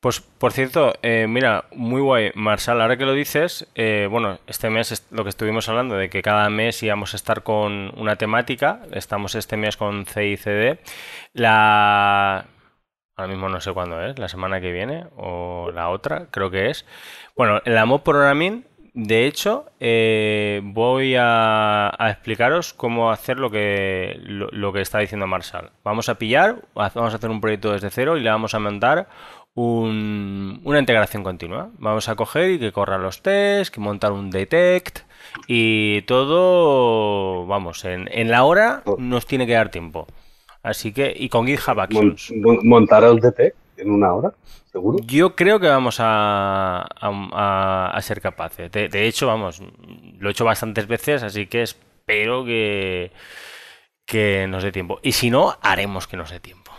S1: Pues, por cierto, eh, mira, muy guay, Marsal, ahora que lo dices, eh, bueno, este mes es lo que estuvimos hablando, de que cada mes íbamos a estar con una temática, estamos este mes con CICD, la... Ahora mismo no sé cuándo es, la semana que viene o la otra, creo que es. Bueno, el Mob Programming de hecho, eh, voy a, explicaros cómo hacer lo que, lo, que está diciendo Marshall. Vamos a pillar, vamos a hacer un proyecto desde cero y le vamos a montar una integración continua. Vamos a coger y que corra los tests, que montar un detect y todo, vamos, en, en la hora nos tiene que dar tiempo. Así que, y con GitHub Actions.
S3: ¿Montar el detect en una hora?
S1: Yo creo que vamos a, ser capaces. De, hecho, vamos, lo he hecho bastantes veces, así que espero que, que nos dé tiempo. Y si no, haremos que nos dé tiempo.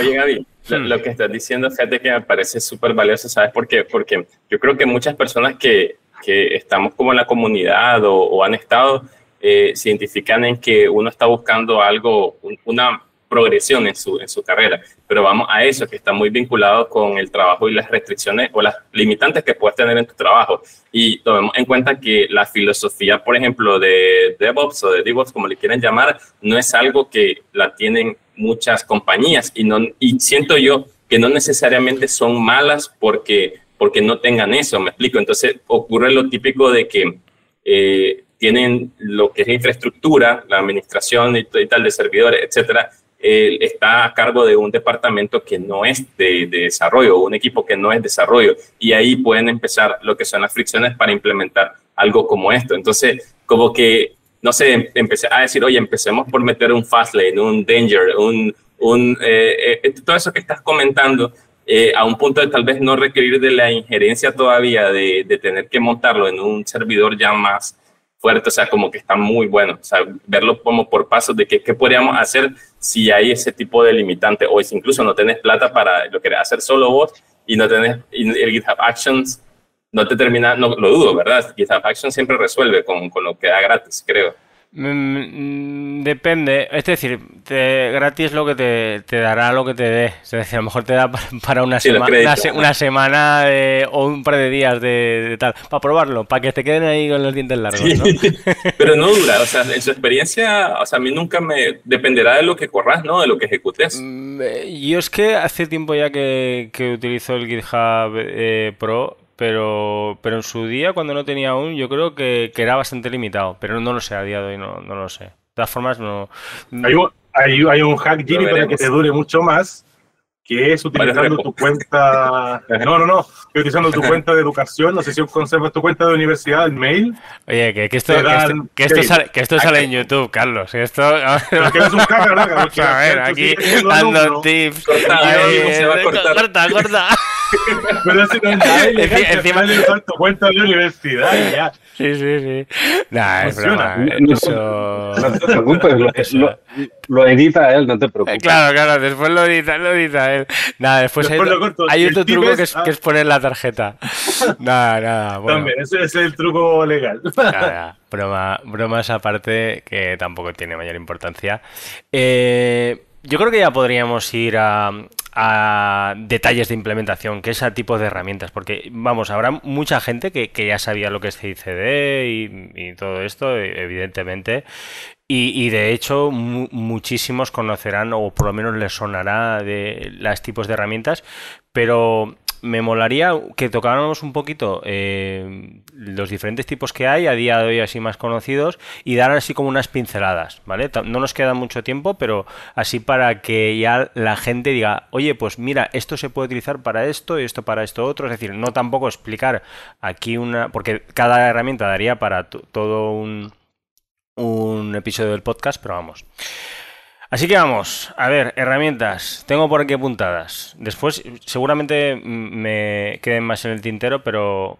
S2: Oye, Gaby, hmm. lo, que estás diciendo, fíjate que me parece súper valioso, ¿sabes por qué? Porque yo creo que muchas personas que, que estamos como en la comunidad o, han estado, eh, se identifican en que uno está buscando algo, una progresión en su, en su carrera. Pero vamos a eso, que está muy vinculado con el trabajo y las restricciones o las limitantes que puedes tener en tu trabajo. Y tomemos en cuenta que la filosofía, por ejemplo, de DevOps o de DevOps, como le quieren llamar, no es algo que la tienen muchas compañías y, no, y siento yo que no necesariamente son malas porque, porque no tengan eso, me explico. Entonces ocurre lo típico de que eh, tienen lo que es infraestructura, la administración y, y tal de servidores, etcétera, está a cargo de un departamento que no es de, desarrollo, un equipo que no es desarrollo, y ahí pueden empezar lo que son las fricciones para implementar algo como esto. Entonces, como que, no sé, empecé a decir, oye, empecemos por meter un fast lane, un danger, un, un eh, eh, todo eso que estás comentando, eh, a un punto de tal vez no requerir de la injerencia todavía de, de tener que montarlo en un servidor ya más fuerte, o sea, como que está muy bueno, o sea, verlo como por pasos de qué, qué podríamos hacer si hay ese tipo de limitante, o si incluso no tenés plata para lo que hacer solo vos y no tenés el GitHub Actions, no te termina, no lo dudo, ¿verdad? GitHub Actions siempre resuelve con, con lo que da gratis, creo.
S1: Mm, depende, es decir, te, gratis lo que te, te, dará lo que te dé. Es decir, a lo mejor te da para una, una, semana o un par de días de, tal, para probarlo, para que te queden ahí con los dientes largos. ¿no?
S2: Pero no dura, o sea, en su experiencia, o sea, a mí nunca me dependerá de lo que corras, ¿no? De lo que ejecutes.
S1: Mm, eh, yo es que hace tiempo ya que, que utilizo el GitHub eh, Pro pero, pero en su día, cuando no tenía aún, yo creo que, que, era bastante limitado. Pero no lo sé, a día de hoy no, no lo sé. De todas formas, no.
S6: Hay un, hay, hay un hack, Jimmy, para que te dure mucho más, que es utilizando tu cuenta. No, no, no. Utilizando tu cuenta de educación. No sé si conservas tu cuenta de universidad, el mail.
S1: Oye, que, que esto, que esto, sale, que esto sale en YouTube, Carlos. Esto...
S6: Pero que eres un caca,
S1: A ver, aquí dando tips. Corta, corta, corta.
S6: Pero si no es nada ilegal, encima de tu cuenta de universidad ya.
S1: Sí, sí, sí. Nah, es broma. Eso...
S3: No te preocupes, lo, lo, edita él, no te preocupes.
S1: Claro, claro, después lo edita, lo edita él. Nada, después, hay, hay, otro truco que, es, que es poner la tarjeta. Nada, nada. Bueno.
S6: También, ese es el truco legal.
S1: Nada, broma, bromas aparte que tampoco tiene mayor importancia. Eh, yo creo que ya podríamos ir a, a detalles de implementación, que es a tipo de herramientas, porque vamos, habrá mucha gente que, ya sabía lo que es CICD y, y todo esto, evidentemente, y, de hecho muchísimos conocerán o por lo menos les sonará de los tipos de herramientas, pero me molaría que tocáramos un poquito eh, los diferentes tipos que hay a día de hoy así más conocidos y dar así como unas pinceladas, ¿vale? No nos queda mucho tiempo, pero así para que ya la gente diga, oye, pues mira, esto se puede utilizar para esto y esto para esto otro, es decir, no tampoco explicar aquí una, porque cada herramienta daría para todo un, un episodio del podcast, pero vamos. Así que vamos, a ver, herramientas. Tengo por aquí apuntadas. Después seguramente me queden más en el tintero, pero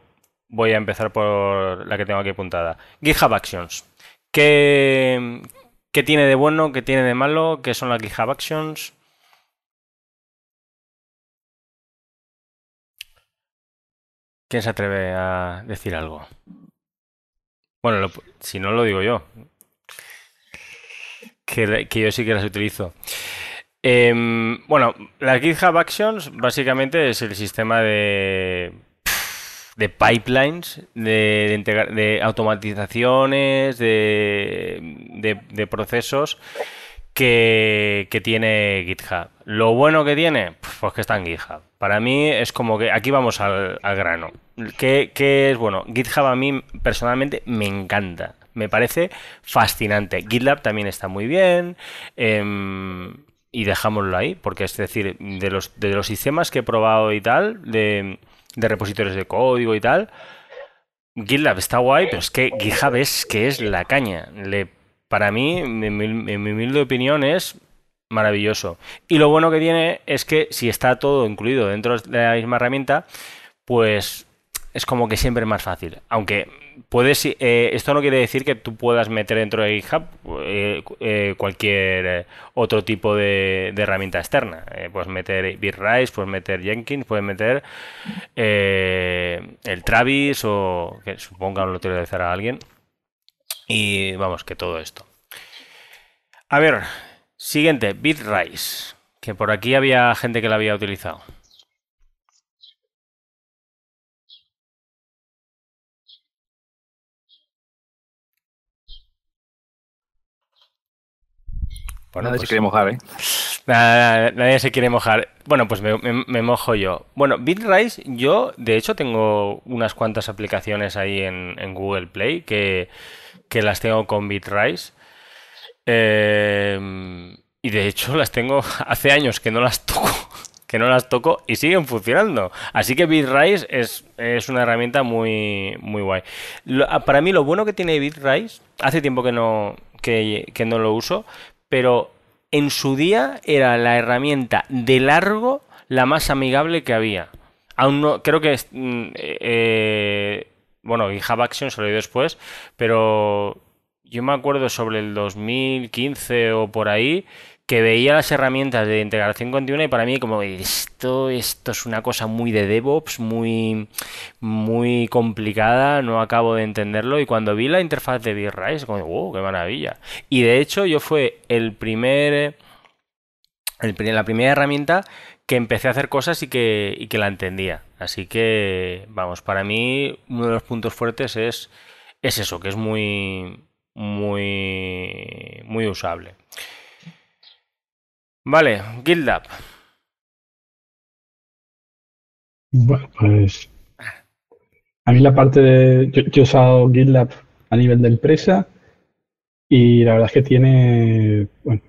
S1: voy a empezar por la que tengo aquí apuntada. GitHub Actions. ¿Qué, qué tiene de bueno? ¿Qué tiene de malo? ¿Qué son las GitHub Actions? ¿Quién se atreve a decir algo? Bueno, si no lo digo yo que, yo sí que las utilizo. Em, bueno, las GitHub Actions básicamente es el sistema de, de pipelines, de, automatizaciones, de, procesos que, tiene GitHub. Lo bueno que tiene, pues que está en GitHub. Para mí es como que aquí vamos al, al grano. ¿Qué, ¿Qué, es bueno? GitHub a mí personalmente me encanta me parece fascinante. GitLab también está muy bien. Em, y dejámoslo ahí, porque es decir, de los, de los sistemas que he probado y tal, de, repositorios de código y tal, GitLab está guay, pero es que GitHub es que es la caña. Para mí, en mi, humilde opinión, es maravilloso. Y lo bueno que tiene es que si está todo incluido dentro de la misma herramienta, pues es como que siempre es más fácil. Aunque puedes, eh, esto no quiere decir que tú puedas meter dentro de GitHub eh, eh, cualquier otro tipo de, herramienta externa. puedes meter Bitrise, puedes meter Jenkins, puedes meter el Travis o que suponga lo utilizará alguien. Y vamos, que todo esto. A ver, siguiente, Bitrise, que por aquí había gente que la había utilizado.
S7: nadie se pues quiere mojar, ¿eh?
S1: nadie se quiere mojar. Bueno, pues me, mojo yo. Bueno, Bitrise, yo de hecho tengo unas cuantas aplicaciones ahí en, Google Play que, las tengo con Bitrise. Eh, y de hecho las tengo hace años que no las toco. Que no las toco y siguen funcionando. Así que Bitrise es, es una herramienta muy, muy guay. para mí, lo bueno que tiene Bitrise, hace tiempo que no, que, que no lo uso, pero en su día era la herramienta de largo la más amigable que había. Aún no, creo que mm, eh, eh, bueno, GitHub Action salió después, pero yo me acuerdo sobre el 2015 o por ahí que veía las herramientas de integración continua y para mí como esto, esto es una cosa muy de DevOps, muy, muy complicada, no acabo de entenderlo y cuando vi la interfaz de Bitrise, como, wow, qué maravilla. Y de hecho yo fue el primer, la primera herramienta que empecé a hacer cosas y que, y que la entendía. Así que, vamos, para mí uno de los puntos fuertes es, es eso, que es muy, muy, muy usable. Vale, GitLab.
S4: Bueno, pues a mí la parte de... Yo, he usado GitLab a nivel de empresa y la verdad es que tiene... Bueno,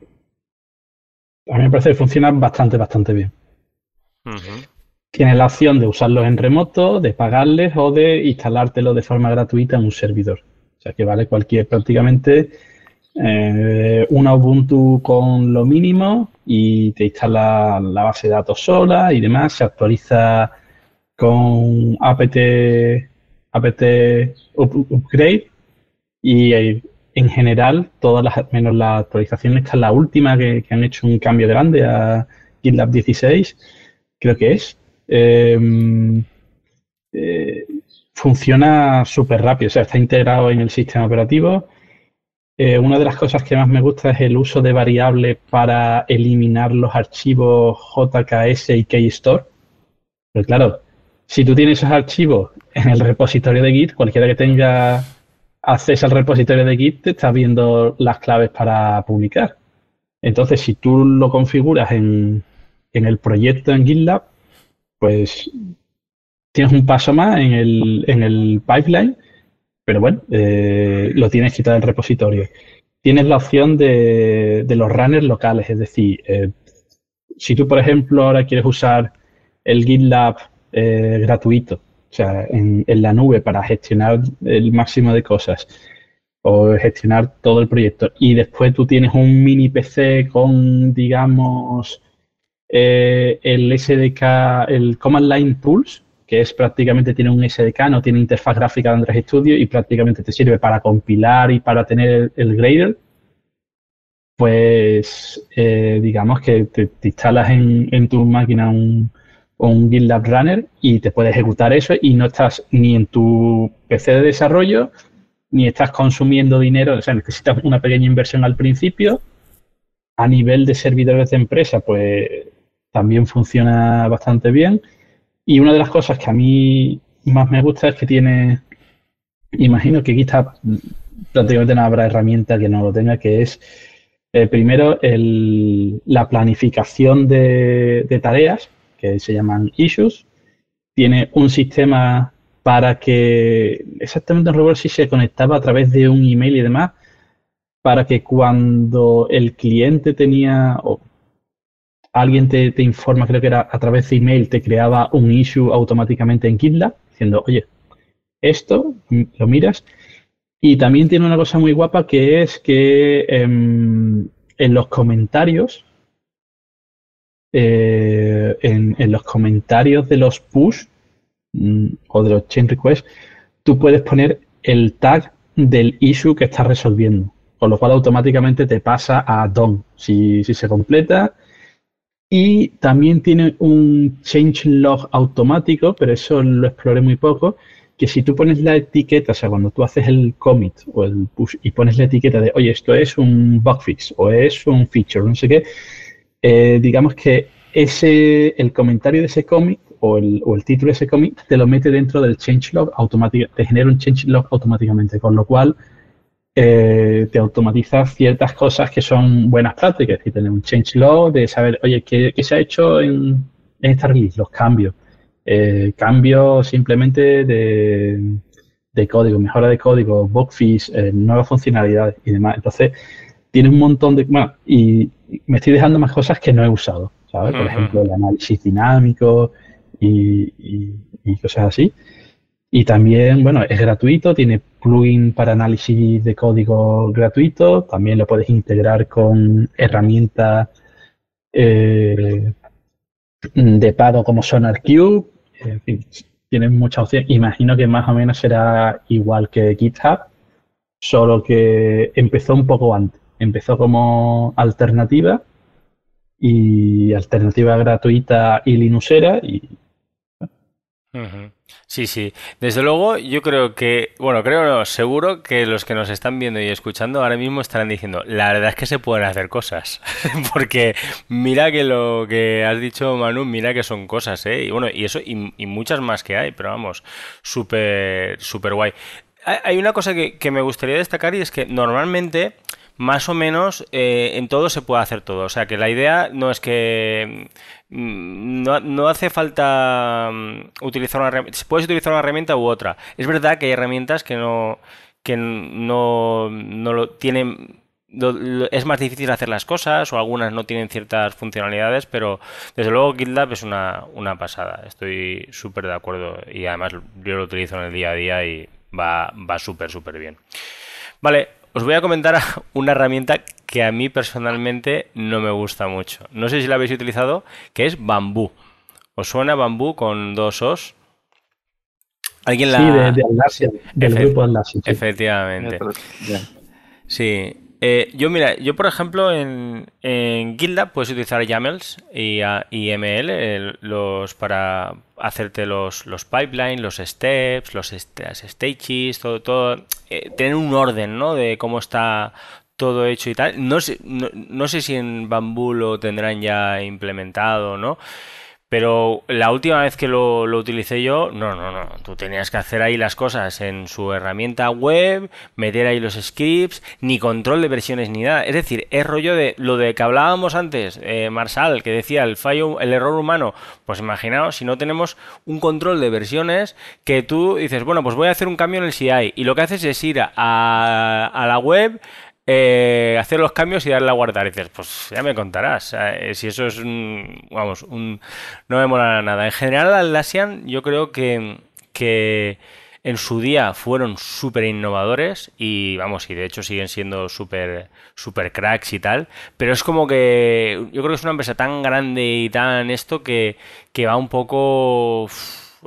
S4: a mí me parece que funciona bastante, bastante bien. Tiene la opción de usarlos en remoto, de pagarles o de instalártelo de forma gratuita en un servidor. Que vale cualquier prácticamente eh, una Ubuntu con lo mínimo y te instala la base de datos sola y demás, se actualiza con apt, apt upgrade y eh, en general todas las, menos la actualización esta es la última que, han hecho un cambio grande a GitLab 16, creo que es. Em, eh, funciona súper rápido, o sea, está integrado en el sistema operativo eh, una de las cosas que más me gusta es el uso de variables para eliminar los archivos JKS y KStore. Pero claro, si tú tienes esos archivos en el repositorio de Git, cualquiera que tenga acceso al repositorio de Git te está viendo las claves para publicar. Entonces, si tú lo configuras en, en el proyecto en GitLab, pues tienes un paso más en el, en el pipeline pero bueno, eh, lo tienes quitado del repositorio. Tienes la opción de, los runners locales, es decir, eh, si tú, por ejemplo, ahora quieres usar el GitLab eh, gratuito, o sea, en, la nube para gestionar el máximo de cosas o gestionar todo el proyecto, y después tú tienes un mini PC con, digamos, el SDK, el Command Line Tools, que es prácticamente tiene un SDK, no tiene interfaz gráfica de Android Studio y prácticamente te sirve para compilar y para tener el, grader, pues eh, digamos que te, instalas en, tu máquina un, un GitLab Runner y te puede ejecutar eso y no estás ni en tu PC de desarrollo ni estás consumiendo dinero, o sea, necesitas una pequeña inversión al principio. A nivel de servidores de empresa, pues también funciona bastante bien. Y una de las cosas que a mí más me gusta es que tiene, imagino que GitHub prácticamente no habrá herramienta que no lo tenga, que es eh, primero la planificación de, tareas, que se llaman issues. Tiene un sistema para que, exactamente no recuerdo si se conectaba a través de un email y demás, para que cuando el cliente tenía, alguien te, informa, creo que era a través de email, te creaba un issue automáticamente en GitLab, diciendo, oye, esto lo miras. Y también tiene una cosa muy guapa que es que em, en los comentarios, eh, en, los comentarios de los push, mm, o de los chain requests, tú puedes poner el tag del issue que estás resolviendo, con lo cual automáticamente te pasa a DOM si, si se completa. Y también tiene un change log automático, pero eso lo exploré muy poco, que si tú pones la etiqueta, o sea, cuando tú haces el commit o el push y pones la etiqueta de, oye, esto es un bug fix o es un feature, no sé qué, eh, digamos que ese, el comentario de ese commit o el, o el, título de ese commit te lo mete dentro del changelog automático, te genera un changelog automáticamente, con lo cual eh, te automatiza ciertas cosas que son buenas prácticas, es decir, tener un changelog de saber, oye, ¿qué, qué se ha hecho en, en esta release? Los cambios eh, cambios simplemente de, código, mejora de código, bug eh, nuevas funcionalidades y demás. Entonces, tiene un montón de... Bueno, y me estoy dejando más cosas que no he usado, ¿sabes? Por ejemplo, el análisis dinámico y, cosas así. Y también, bueno, es gratuito, tiene plugin para análisis de código gratuito, también lo puedes integrar con herramientas eh, de pago como SonarQube en fin, tienes muchas opciones. Imagino que más o menos será igual que GitHub, solo que empezó un poco antes. Empezó como alternativa y alternativa gratuita y linusera y
S1: Sí, sí. Desde luego, yo creo que, bueno, creo no, seguro que los que nos están viendo y escuchando ahora mismo estarán diciendo, la verdad es que se pueden hacer cosas. Porque mira que lo que has dicho, Manu, mira que son cosas, ¿eh? Y bueno, y eso, y, muchas más que hay, pero vamos, súper, súper guay. Hay una cosa que, que me gustaría destacar y es que normalmente más o menos eh, en todo se puede hacer todo. O sea que la idea no es que mm, no, hace falta mm, utilizar una herramienta. Puedes utilizar una herramienta u otra. Es verdad que hay herramientas que no que no, no lo tienen es más difícil hacer las cosas o algunas no tienen ciertas funcionalidades, pero desde luego GitLab es una, una pasada. Estoy súper de acuerdo y además yo lo utilizo en el día a día y va, va súper, súper bien. Vale, os voy a comentar una herramienta que a mí personalmente no me gusta mucho. No sé si la habéis utilizado, que es Bambú. ¿Os suena Bambú con dos os?
S4: ¿Alguien la... Sí, de, de del grupo Atlassian.
S1: Efectivamente. Sí, eh, yo, mira, yo por ejemplo en, en GitLab puedes utilizar YAMLs y, y ML los, para hacerte los, los pipelines, los steps, los stages, todo, todo eh, tener un orden ¿no? de cómo está todo hecho y tal. No sé, no, no sé si en Bamboo lo tendrán ya implementado, ¿no? Pero la última vez que lo, utilicé yo, no, no, no. Tú tenías que hacer ahí las cosas en su herramienta web, meter ahí los scripts, ni control de versiones ni nada. Es decir, es rollo de lo de que hablábamos antes, eh, Marsal, que decía el fallo, el error humano. Pues imaginaos si no tenemos un control de versiones que tú dices, bueno, pues voy a hacer un cambio en el CI. Y lo que haces es ir a, a la web, eh, hacer los cambios y darle a guardar. Dices, pues ya me contarás. Eh, si eso es un, vamos, un, no me mola nada. En general, Atlassian yo creo que, que en su día fueron súper innovadores y vamos, y de hecho siguen siendo súper super cracks y tal, pero es como que yo creo que es una empresa tan grande y tan esto que, que va un poco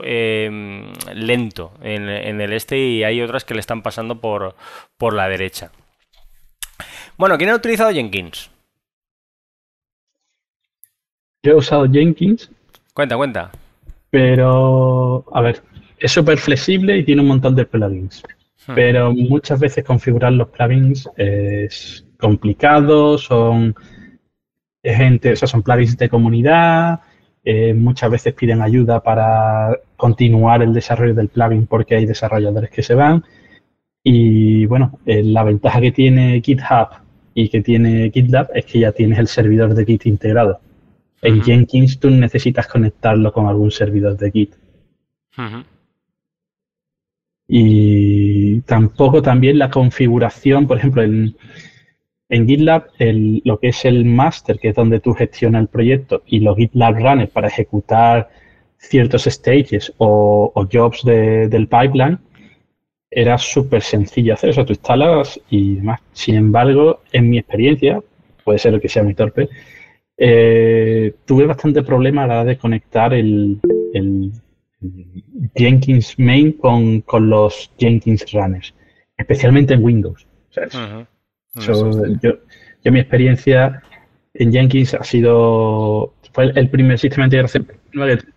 S1: em, lento en, en, el este y hay otras que le están pasando por, por la derecha. Bueno, ¿quién ha utilizado Jenkins?
S4: Yo he usado Jenkins.
S1: Cuenta, cuenta.
S4: Pero, a ver, es súper flexible y tiene un montón de plugins. Hmm. Pero muchas veces configurar los plugins es complicado, son gente, o sea, son plugins de comunidad, eh, muchas veces piden ayuda para continuar el desarrollo del plugin porque hay desarrolladores que se van. Y bueno, eh, la ventaja que tiene GitHub y que tiene GitLab es que ya tienes el servidor de Git integrado. En Jenkins tú necesitas conectarlo con algún servidor de Git. Y tampoco también la configuración, por ejemplo, en, en GitLab lo que es el master, que es donde tú gestionas el proyecto, y los GitLab runners para ejecutar ciertos stages o, jobs del pipeline, era súper sencillo hacer eso, tú instalas y demás. Sin embargo, en mi experiencia, puede ser que sea muy torpe, eh, tuve bastante problema a la hora de conectar el, Jenkins main con, los Jenkins runners, especialmente en Windows. yo, yo, mi experiencia en Jenkins ha sido, fue el primer sistema de integración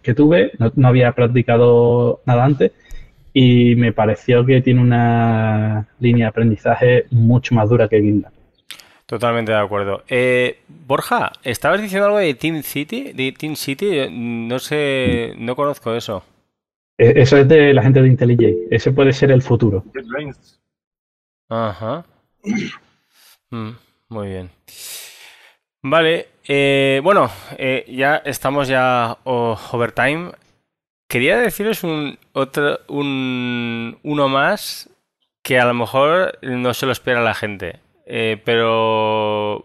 S4: que, tuve, no, había practicado nada antes y me pareció que tiene una línea de aprendizaje mucho más dura que GitLab.
S1: Totalmente de acuerdo. Eh, Borja, estabas diciendo algo de Team City, de Team City, no sé, no conozco eso.
S4: E, eso es de la gente de IntelliJ. Ese puede ser el futuro.
S1: Ajá. Mm, muy bien. Vale, eh, bueno, eh, ya estamos ya overtime. Quería deciros un otro, un, uno más que a lo mejor no se lo espera la gente. Eh, pero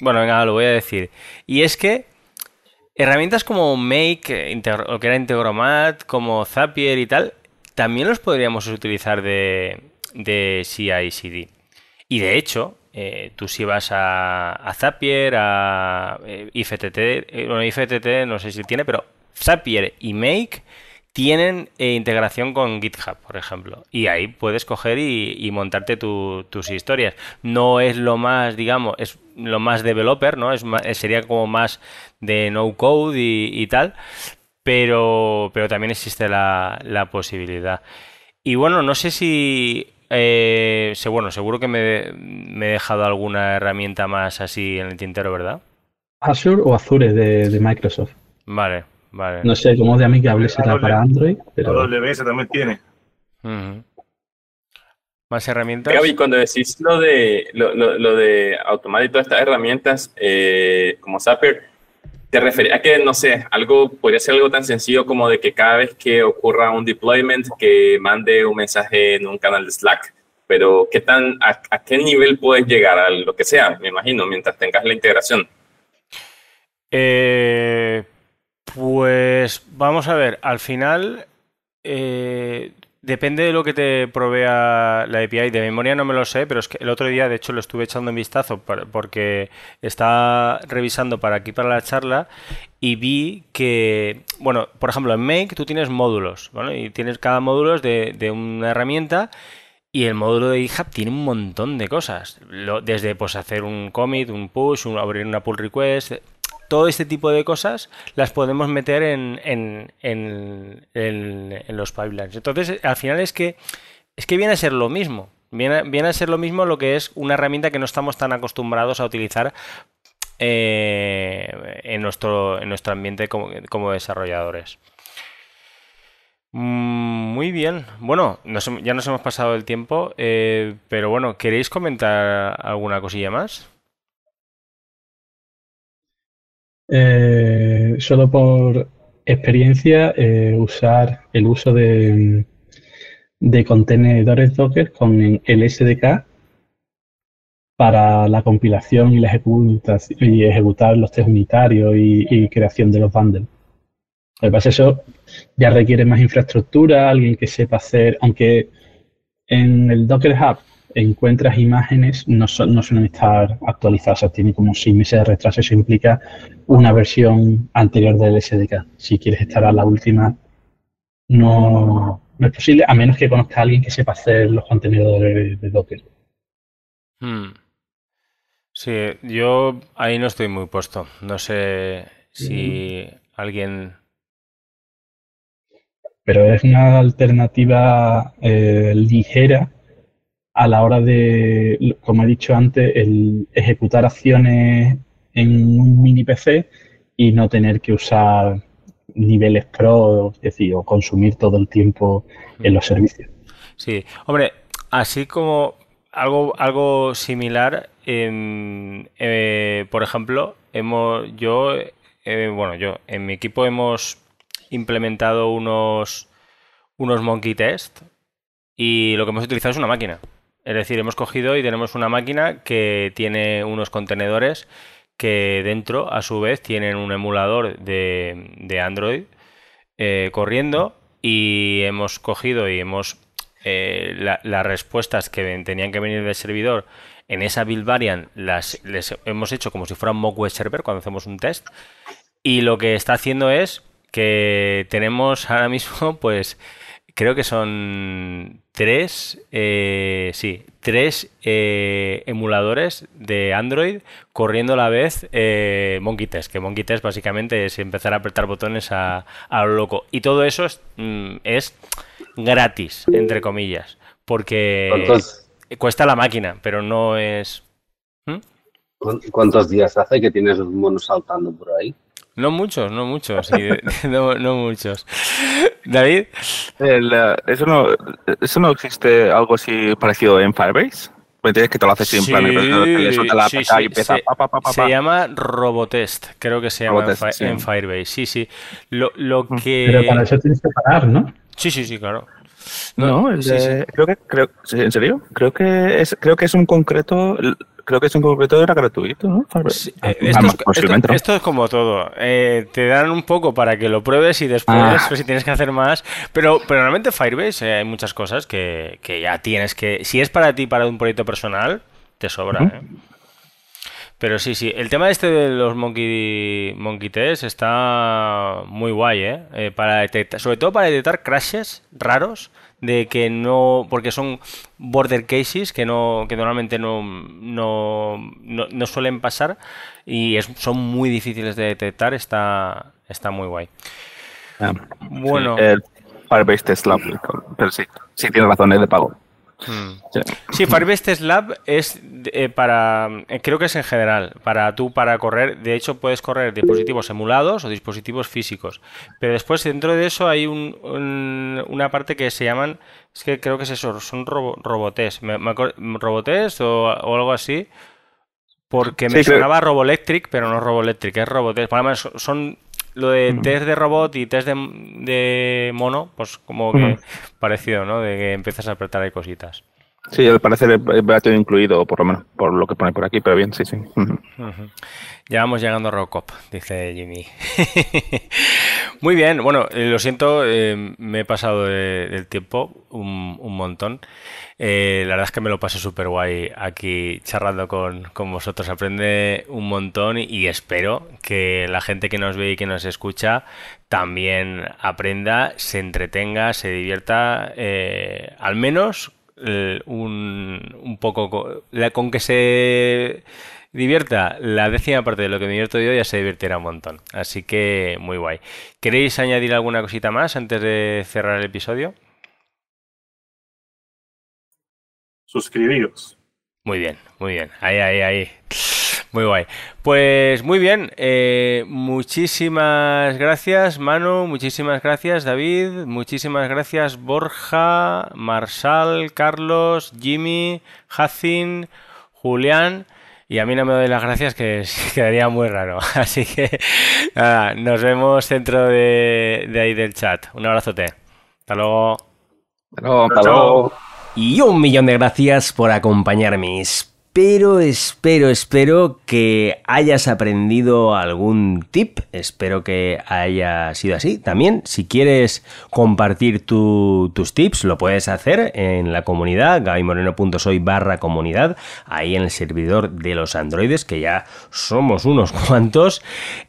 S1: bueno, venga, lo voy a decir. Y es que herramientas como Make, o que era Integromat, como Zapier y tal, también los podríamos utilizar de, de CI/CD. Y de hecho, eh, tú si vas a, Zapier, a eh, eh, bueno, IFTT no sé si tiene, pero Zapier y Make tienen integración con GitHub, por ejemplo. Y ahí puedes coger y, montarte tus historias. No es lo más, digamos, es lo más developer, ¿no? Es sería como más de no code y, tal. Pero, pero también existe la, la posibilidad. Y bueno, no sé si eh, bueno, seguro que me, he dejado alguna herramienta más así en el tintero, ¿verdad?
S4: Azure o Azure de, Microsoft.
S1: Vale, vale.
S4: No sé cómo de amigable será para Android, pero...
S6: WS también tiene.
S1: ¿Más herramientas?
S2: Gaby, cuando decís lo de, lo, de automático y todas estas herramientas, eh, como Zapier, te refería a que, no sé, algo podría ser algo tan sencillo como de que cada vez que ocurra un deployment, que mande un mensaje en un canal de Slack. Pero, ¿qué tan, a, qué nivel puedes llegar? A lo que sea, me imagino, mientras tengas la integración.
S1: Eh, pues vamos a ver, al final eh, Depende de lo que te provea la API. De memoria no me lo sé, pero es que el otro día, de hecho, lo estuve echando un vistazo porque estaba revisando para aquí, para la charla, y vi que, bueno, por ejemplo, en Make tú tienes módulos, ¿vale? Y tienes cada módulo de, una herramienta. Y el módulo de GitHub tiene un montón de cosas. desde pues hacer un commit, un push, abrir una pull request, todo este tipo de cosas las podemos meter en, en, los pipelines. Entonces, al final es que, es que viene a ser lo mismo. Viene, viene, a ser lo mismo lo que es una herramienta que no estamos tan acostumbrados a utilizar eh, en, nuestro, en nuestro ambiente como, desarrolladores. Mm, muy bien. Bueno, ya nos hemos pasado el tiempo, eh, pero bueno, ¿queréis comentar alguna cosilla más?
S4: Eh, solo por experiencia, eh, usar el uso de, de contenedores Docker con el SDK para la compilación y la ejecutación y ejecutar los test unitarios y, creación de los bundles. Lo que eso ya requiere más infraestructura, alguien que sepa hacer, aunque en el Docker Hub encuentras imágenes, no, no suelen estar actualizadas, tiene como seis meses de retraso, eso implica una versión anterior del SDK. Si quieres estar a la última, no, es posible, a menos que conozca a alguien que sepa hacer los contenedores de Docker.
S1: Hmm. Sí, yo ahí no estoy muy puesto. No sé si alguien
S4: pero es una alternativa eh, ligera a la hora de, como he dicho antes, el ejecutar acciones en un mini PC y no tener que usar niveles pro, es decir, o consumir todo el tiempo en los servicios.
S1: Sí, hombre, así como algo, algo similar, eh, por ejemplo, hemos, yo, eh, bueno, yo, en mi equipo hemos implementado unos, unos monkey test y lo que hemos utilizado es una máquina. Es decir, hemos cogido y tenemos una máquina que tiene unos contenedores que dentro, a su vez, tienen un emulador de, Android eh, corriendo y hemos cogido y hemos eh, las respuestas que tenían que venir del servidor en esa build variant las hemos hecho como si fuera un mock web server cuando hacemos un test. Y lo que está haciendo es que tenemos ahora mismo, pues creo que son tres, eh, sí, tres eh, emuladores de Android corriendo a la vez eh, Monkey Test, que Monkey Test básicamente es empezar a apretar botones a, lo loco. Y todo eso es, mm, es gratis, entre comillas, porque cuesta la máquina, pero no es...
S3: ¿Mm? ¿Cuántos días hace que tienes los monos saltando por ahí?
S1: No muchos, no muchos, no, muchos. David.
S7: Eh, eso, no, ¿Eso no existe algo así parecido en Firebase? Pues tienes que te lo haces plan,
S1: sí, y empieza se, llama Robotest, creo que se llama en, Firebase. Sí, sí. Lo, lo que...
S4: Pero para eso tienes que pagar, ¿no?
S1: Sí, sí, sí, claro.
S7: No, el de, creo que, creo, ¿en serio? Creo que es, creo que es un concreto, creo que es un concreto era gratuito, ¿no?
S1: Eh, esto, es, como todo. Eh, te dan un poco para que lo pruebes y después, ah. pues, si tienes que hacer más. Pero, pero realmente Firebase eh, hay muchas cosas que, que, ya tienes que. Si es para ti, para un proyecto personal, te sobra. Pero sí, sí. El tema este de los Monkey, monkey Test está muy guay, ¿eh? para sobre todo para detectar crashes raros de que no, porque son border cases que no, que normalmente no, no, no, suelen pasar y es, son muy difíciles de detectar, está, está muy guay.
S7: Ah, bueno. el Firebase Test Lab, pero sí, sí tiene razón, es de pago.
S1: Sí, Firebase Test Lab es eh, para, eh, creo que es en general, para tú para correr, de hecho puedes correr dispositivos emulados o dispositivos físicos, pero después dentro de eso hay un, una parte que se llaman, es que creo que es eso, son robo, robotés, me, robotés o, algo así, porque me sonaba Roboelectric, pero no Roboelectric, es Robotés, son lo de test de robot y test de, mono, pues como que parecido, ¿no? De que empiezas a apretar ahí cositas.
S7: Sí, al parecer va todo incluido, por lo menos por lo que pone por aquí, pero bien, sí, sí.
S1: Ya vamos llegando a Robocop, dice Jimmy. Muy bien, bueno, eh, lo siento, eh, me he pasado del tiempo un, montón. Eh, la verdad es que me lo paso súper guay aquí charlando con, vosotros. Aprende un montón y espero que la gente que nos ve y que nos escucha también aprenda, se entretenga, se divierta, eh, al menos eh, un, un, poco con, que se divierta la décima parte de lo que me divierto yo ya se divertirá un montón. Así que muy guay. ¿Queréis añadir alguna cosita más antes de cerrar el episodio?
S6: suscribiros.
S1: Muy bien, muy bien. Ahí, ahí, ahí. Muy guay. Pues muy bien. Eh, muchísimas gracias, Manu. Muchísimas gracias, David. Muchísimas gracias, Borja, Marsal, Carlos, Jimmy, Jacin, Julián. Y a mí no me doy las gracias, que quedaría muy raro. Así que nada, nos vemos dentro de, ahí del chat. Un abrazote. Hasta luego.
S7: Hasta luego. Hasta luego.
S1: Y un millón de gracias por acompañarme. Espero, espero, espero que hayas aprendido algún tip. Espero que haya sido así. También, si quieres compartir tus tips, lo puedes hacer en la comunidad, gabymoreno.soy barra comunidad, ahí en el servidor de los androides, que ya somos unos cuantos.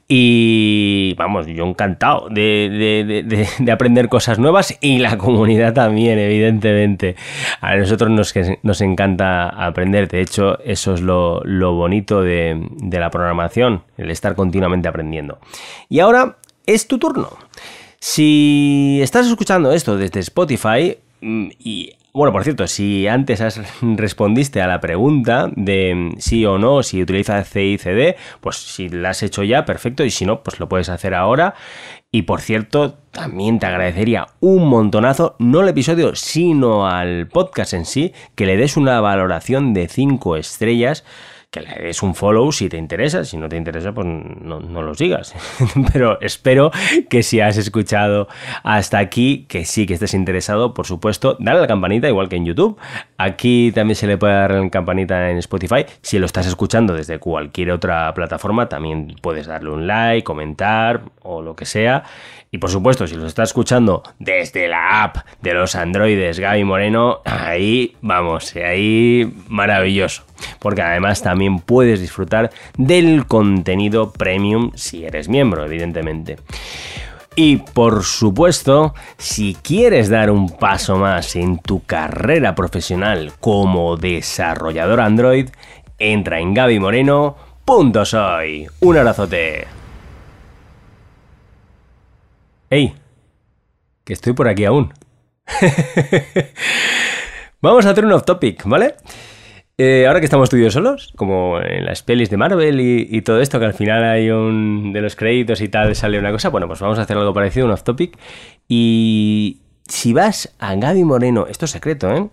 S1: Y vamos, yo encantado de, aprender cosas nuevas y la comunidad también, evidentemente. A nosotros nos, nos encanta aprender. De hecho, eso es lo, bonito de, de la programación, el estar continuamente aprendiendo. Y ahora es tu turno. Si estás escuchando esto desde Spotify mm, y bueno, por cierto, si antes respondiste a la pregunta de sí o no, si utilizas CICD, pues si la has hecho ya, perfecto, y si no, pues lo puedes hacer ahora. Y por cierto, también te agradecería un montonazo, no el episodio, sino al podcast en sí, que le des una valoración de 5 estrellas que le des un follow si te interesa, si no te interesa, pues no, lo sigas. Pero espero que si has escuchado hasta aquí, que sí que estés interesado, por supuesto, dale a la campanita, igual que en YouTube. Aquí también se le puede dar la campanita en Spotify. Si lo estás escuchando desde cualquier otra plataforma, también puedes darle un like, comentar o lo que sea. Y por supuesto, si lo estás escuchando desde la app de los androides Gaby Moreno, ahí vamos, ahí maravilloso. Porque además también puedes disfrutar del contenido premium si eres miembro, evidentemente. Y por supuesto, si quieres dar un paso más en tu carrera profesional como desarrollador Android, entra en gabymoreno.soy. Un abrazote. ¡Hey! Que estoy por aquí aún. Vamos a hacer un off topic, ¿vale? Eh, ahora que estamos tú solos, como en las pelis de Marvel y, todo esto, que al final hay un de los créditos y tal, sale una cosa, bueno, pues vamos a hacer algo parecido, un off topic. Y si vas a Gaby Moreno, esto es secreto, ¿eh?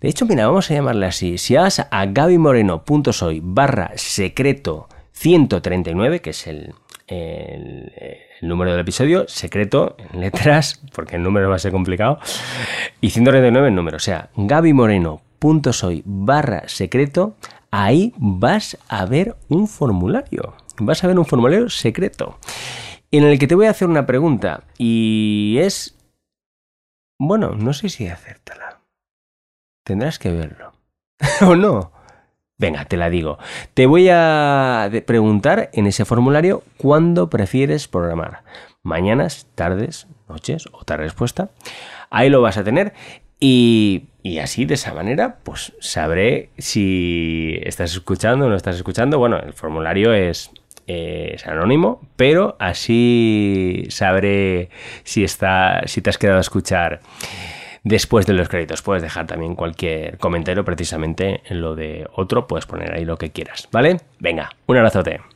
S1: De hecho, mira, vamos a llamarle así. Si vas a gabymoreno.soy barra secreto 139, que es el, el, número del episodio, secreto en letras, porque el número va a ser complicado, y 139 el número, o sea, Moreno soy barra secreto, ahí vas a ver un formulario. Vas a ver un formulario secreto en el que te voy a hacer una pregunta y es... Bueno, no sé si hacértela. Tendrás que verlo. ¿O no? Venga, te la digo. Te voy a preguntar en ese formulario cuándo prefieres programar. Mañanas, tardes, noches, otra respuesta. Ahí lo vas a tener y, así, de esa manera, pues sabré si estás escuchando o no estás escuchando. Bueno, el formulario es, es anónimo, pero así sabré si, está, si te has quedado a escuchar después de los créditos. Puedes dejar también cualquier comentario precisamente en lo de otro, puedes poner ahí lo que quieras, ¿vale? Venga, un abrazote.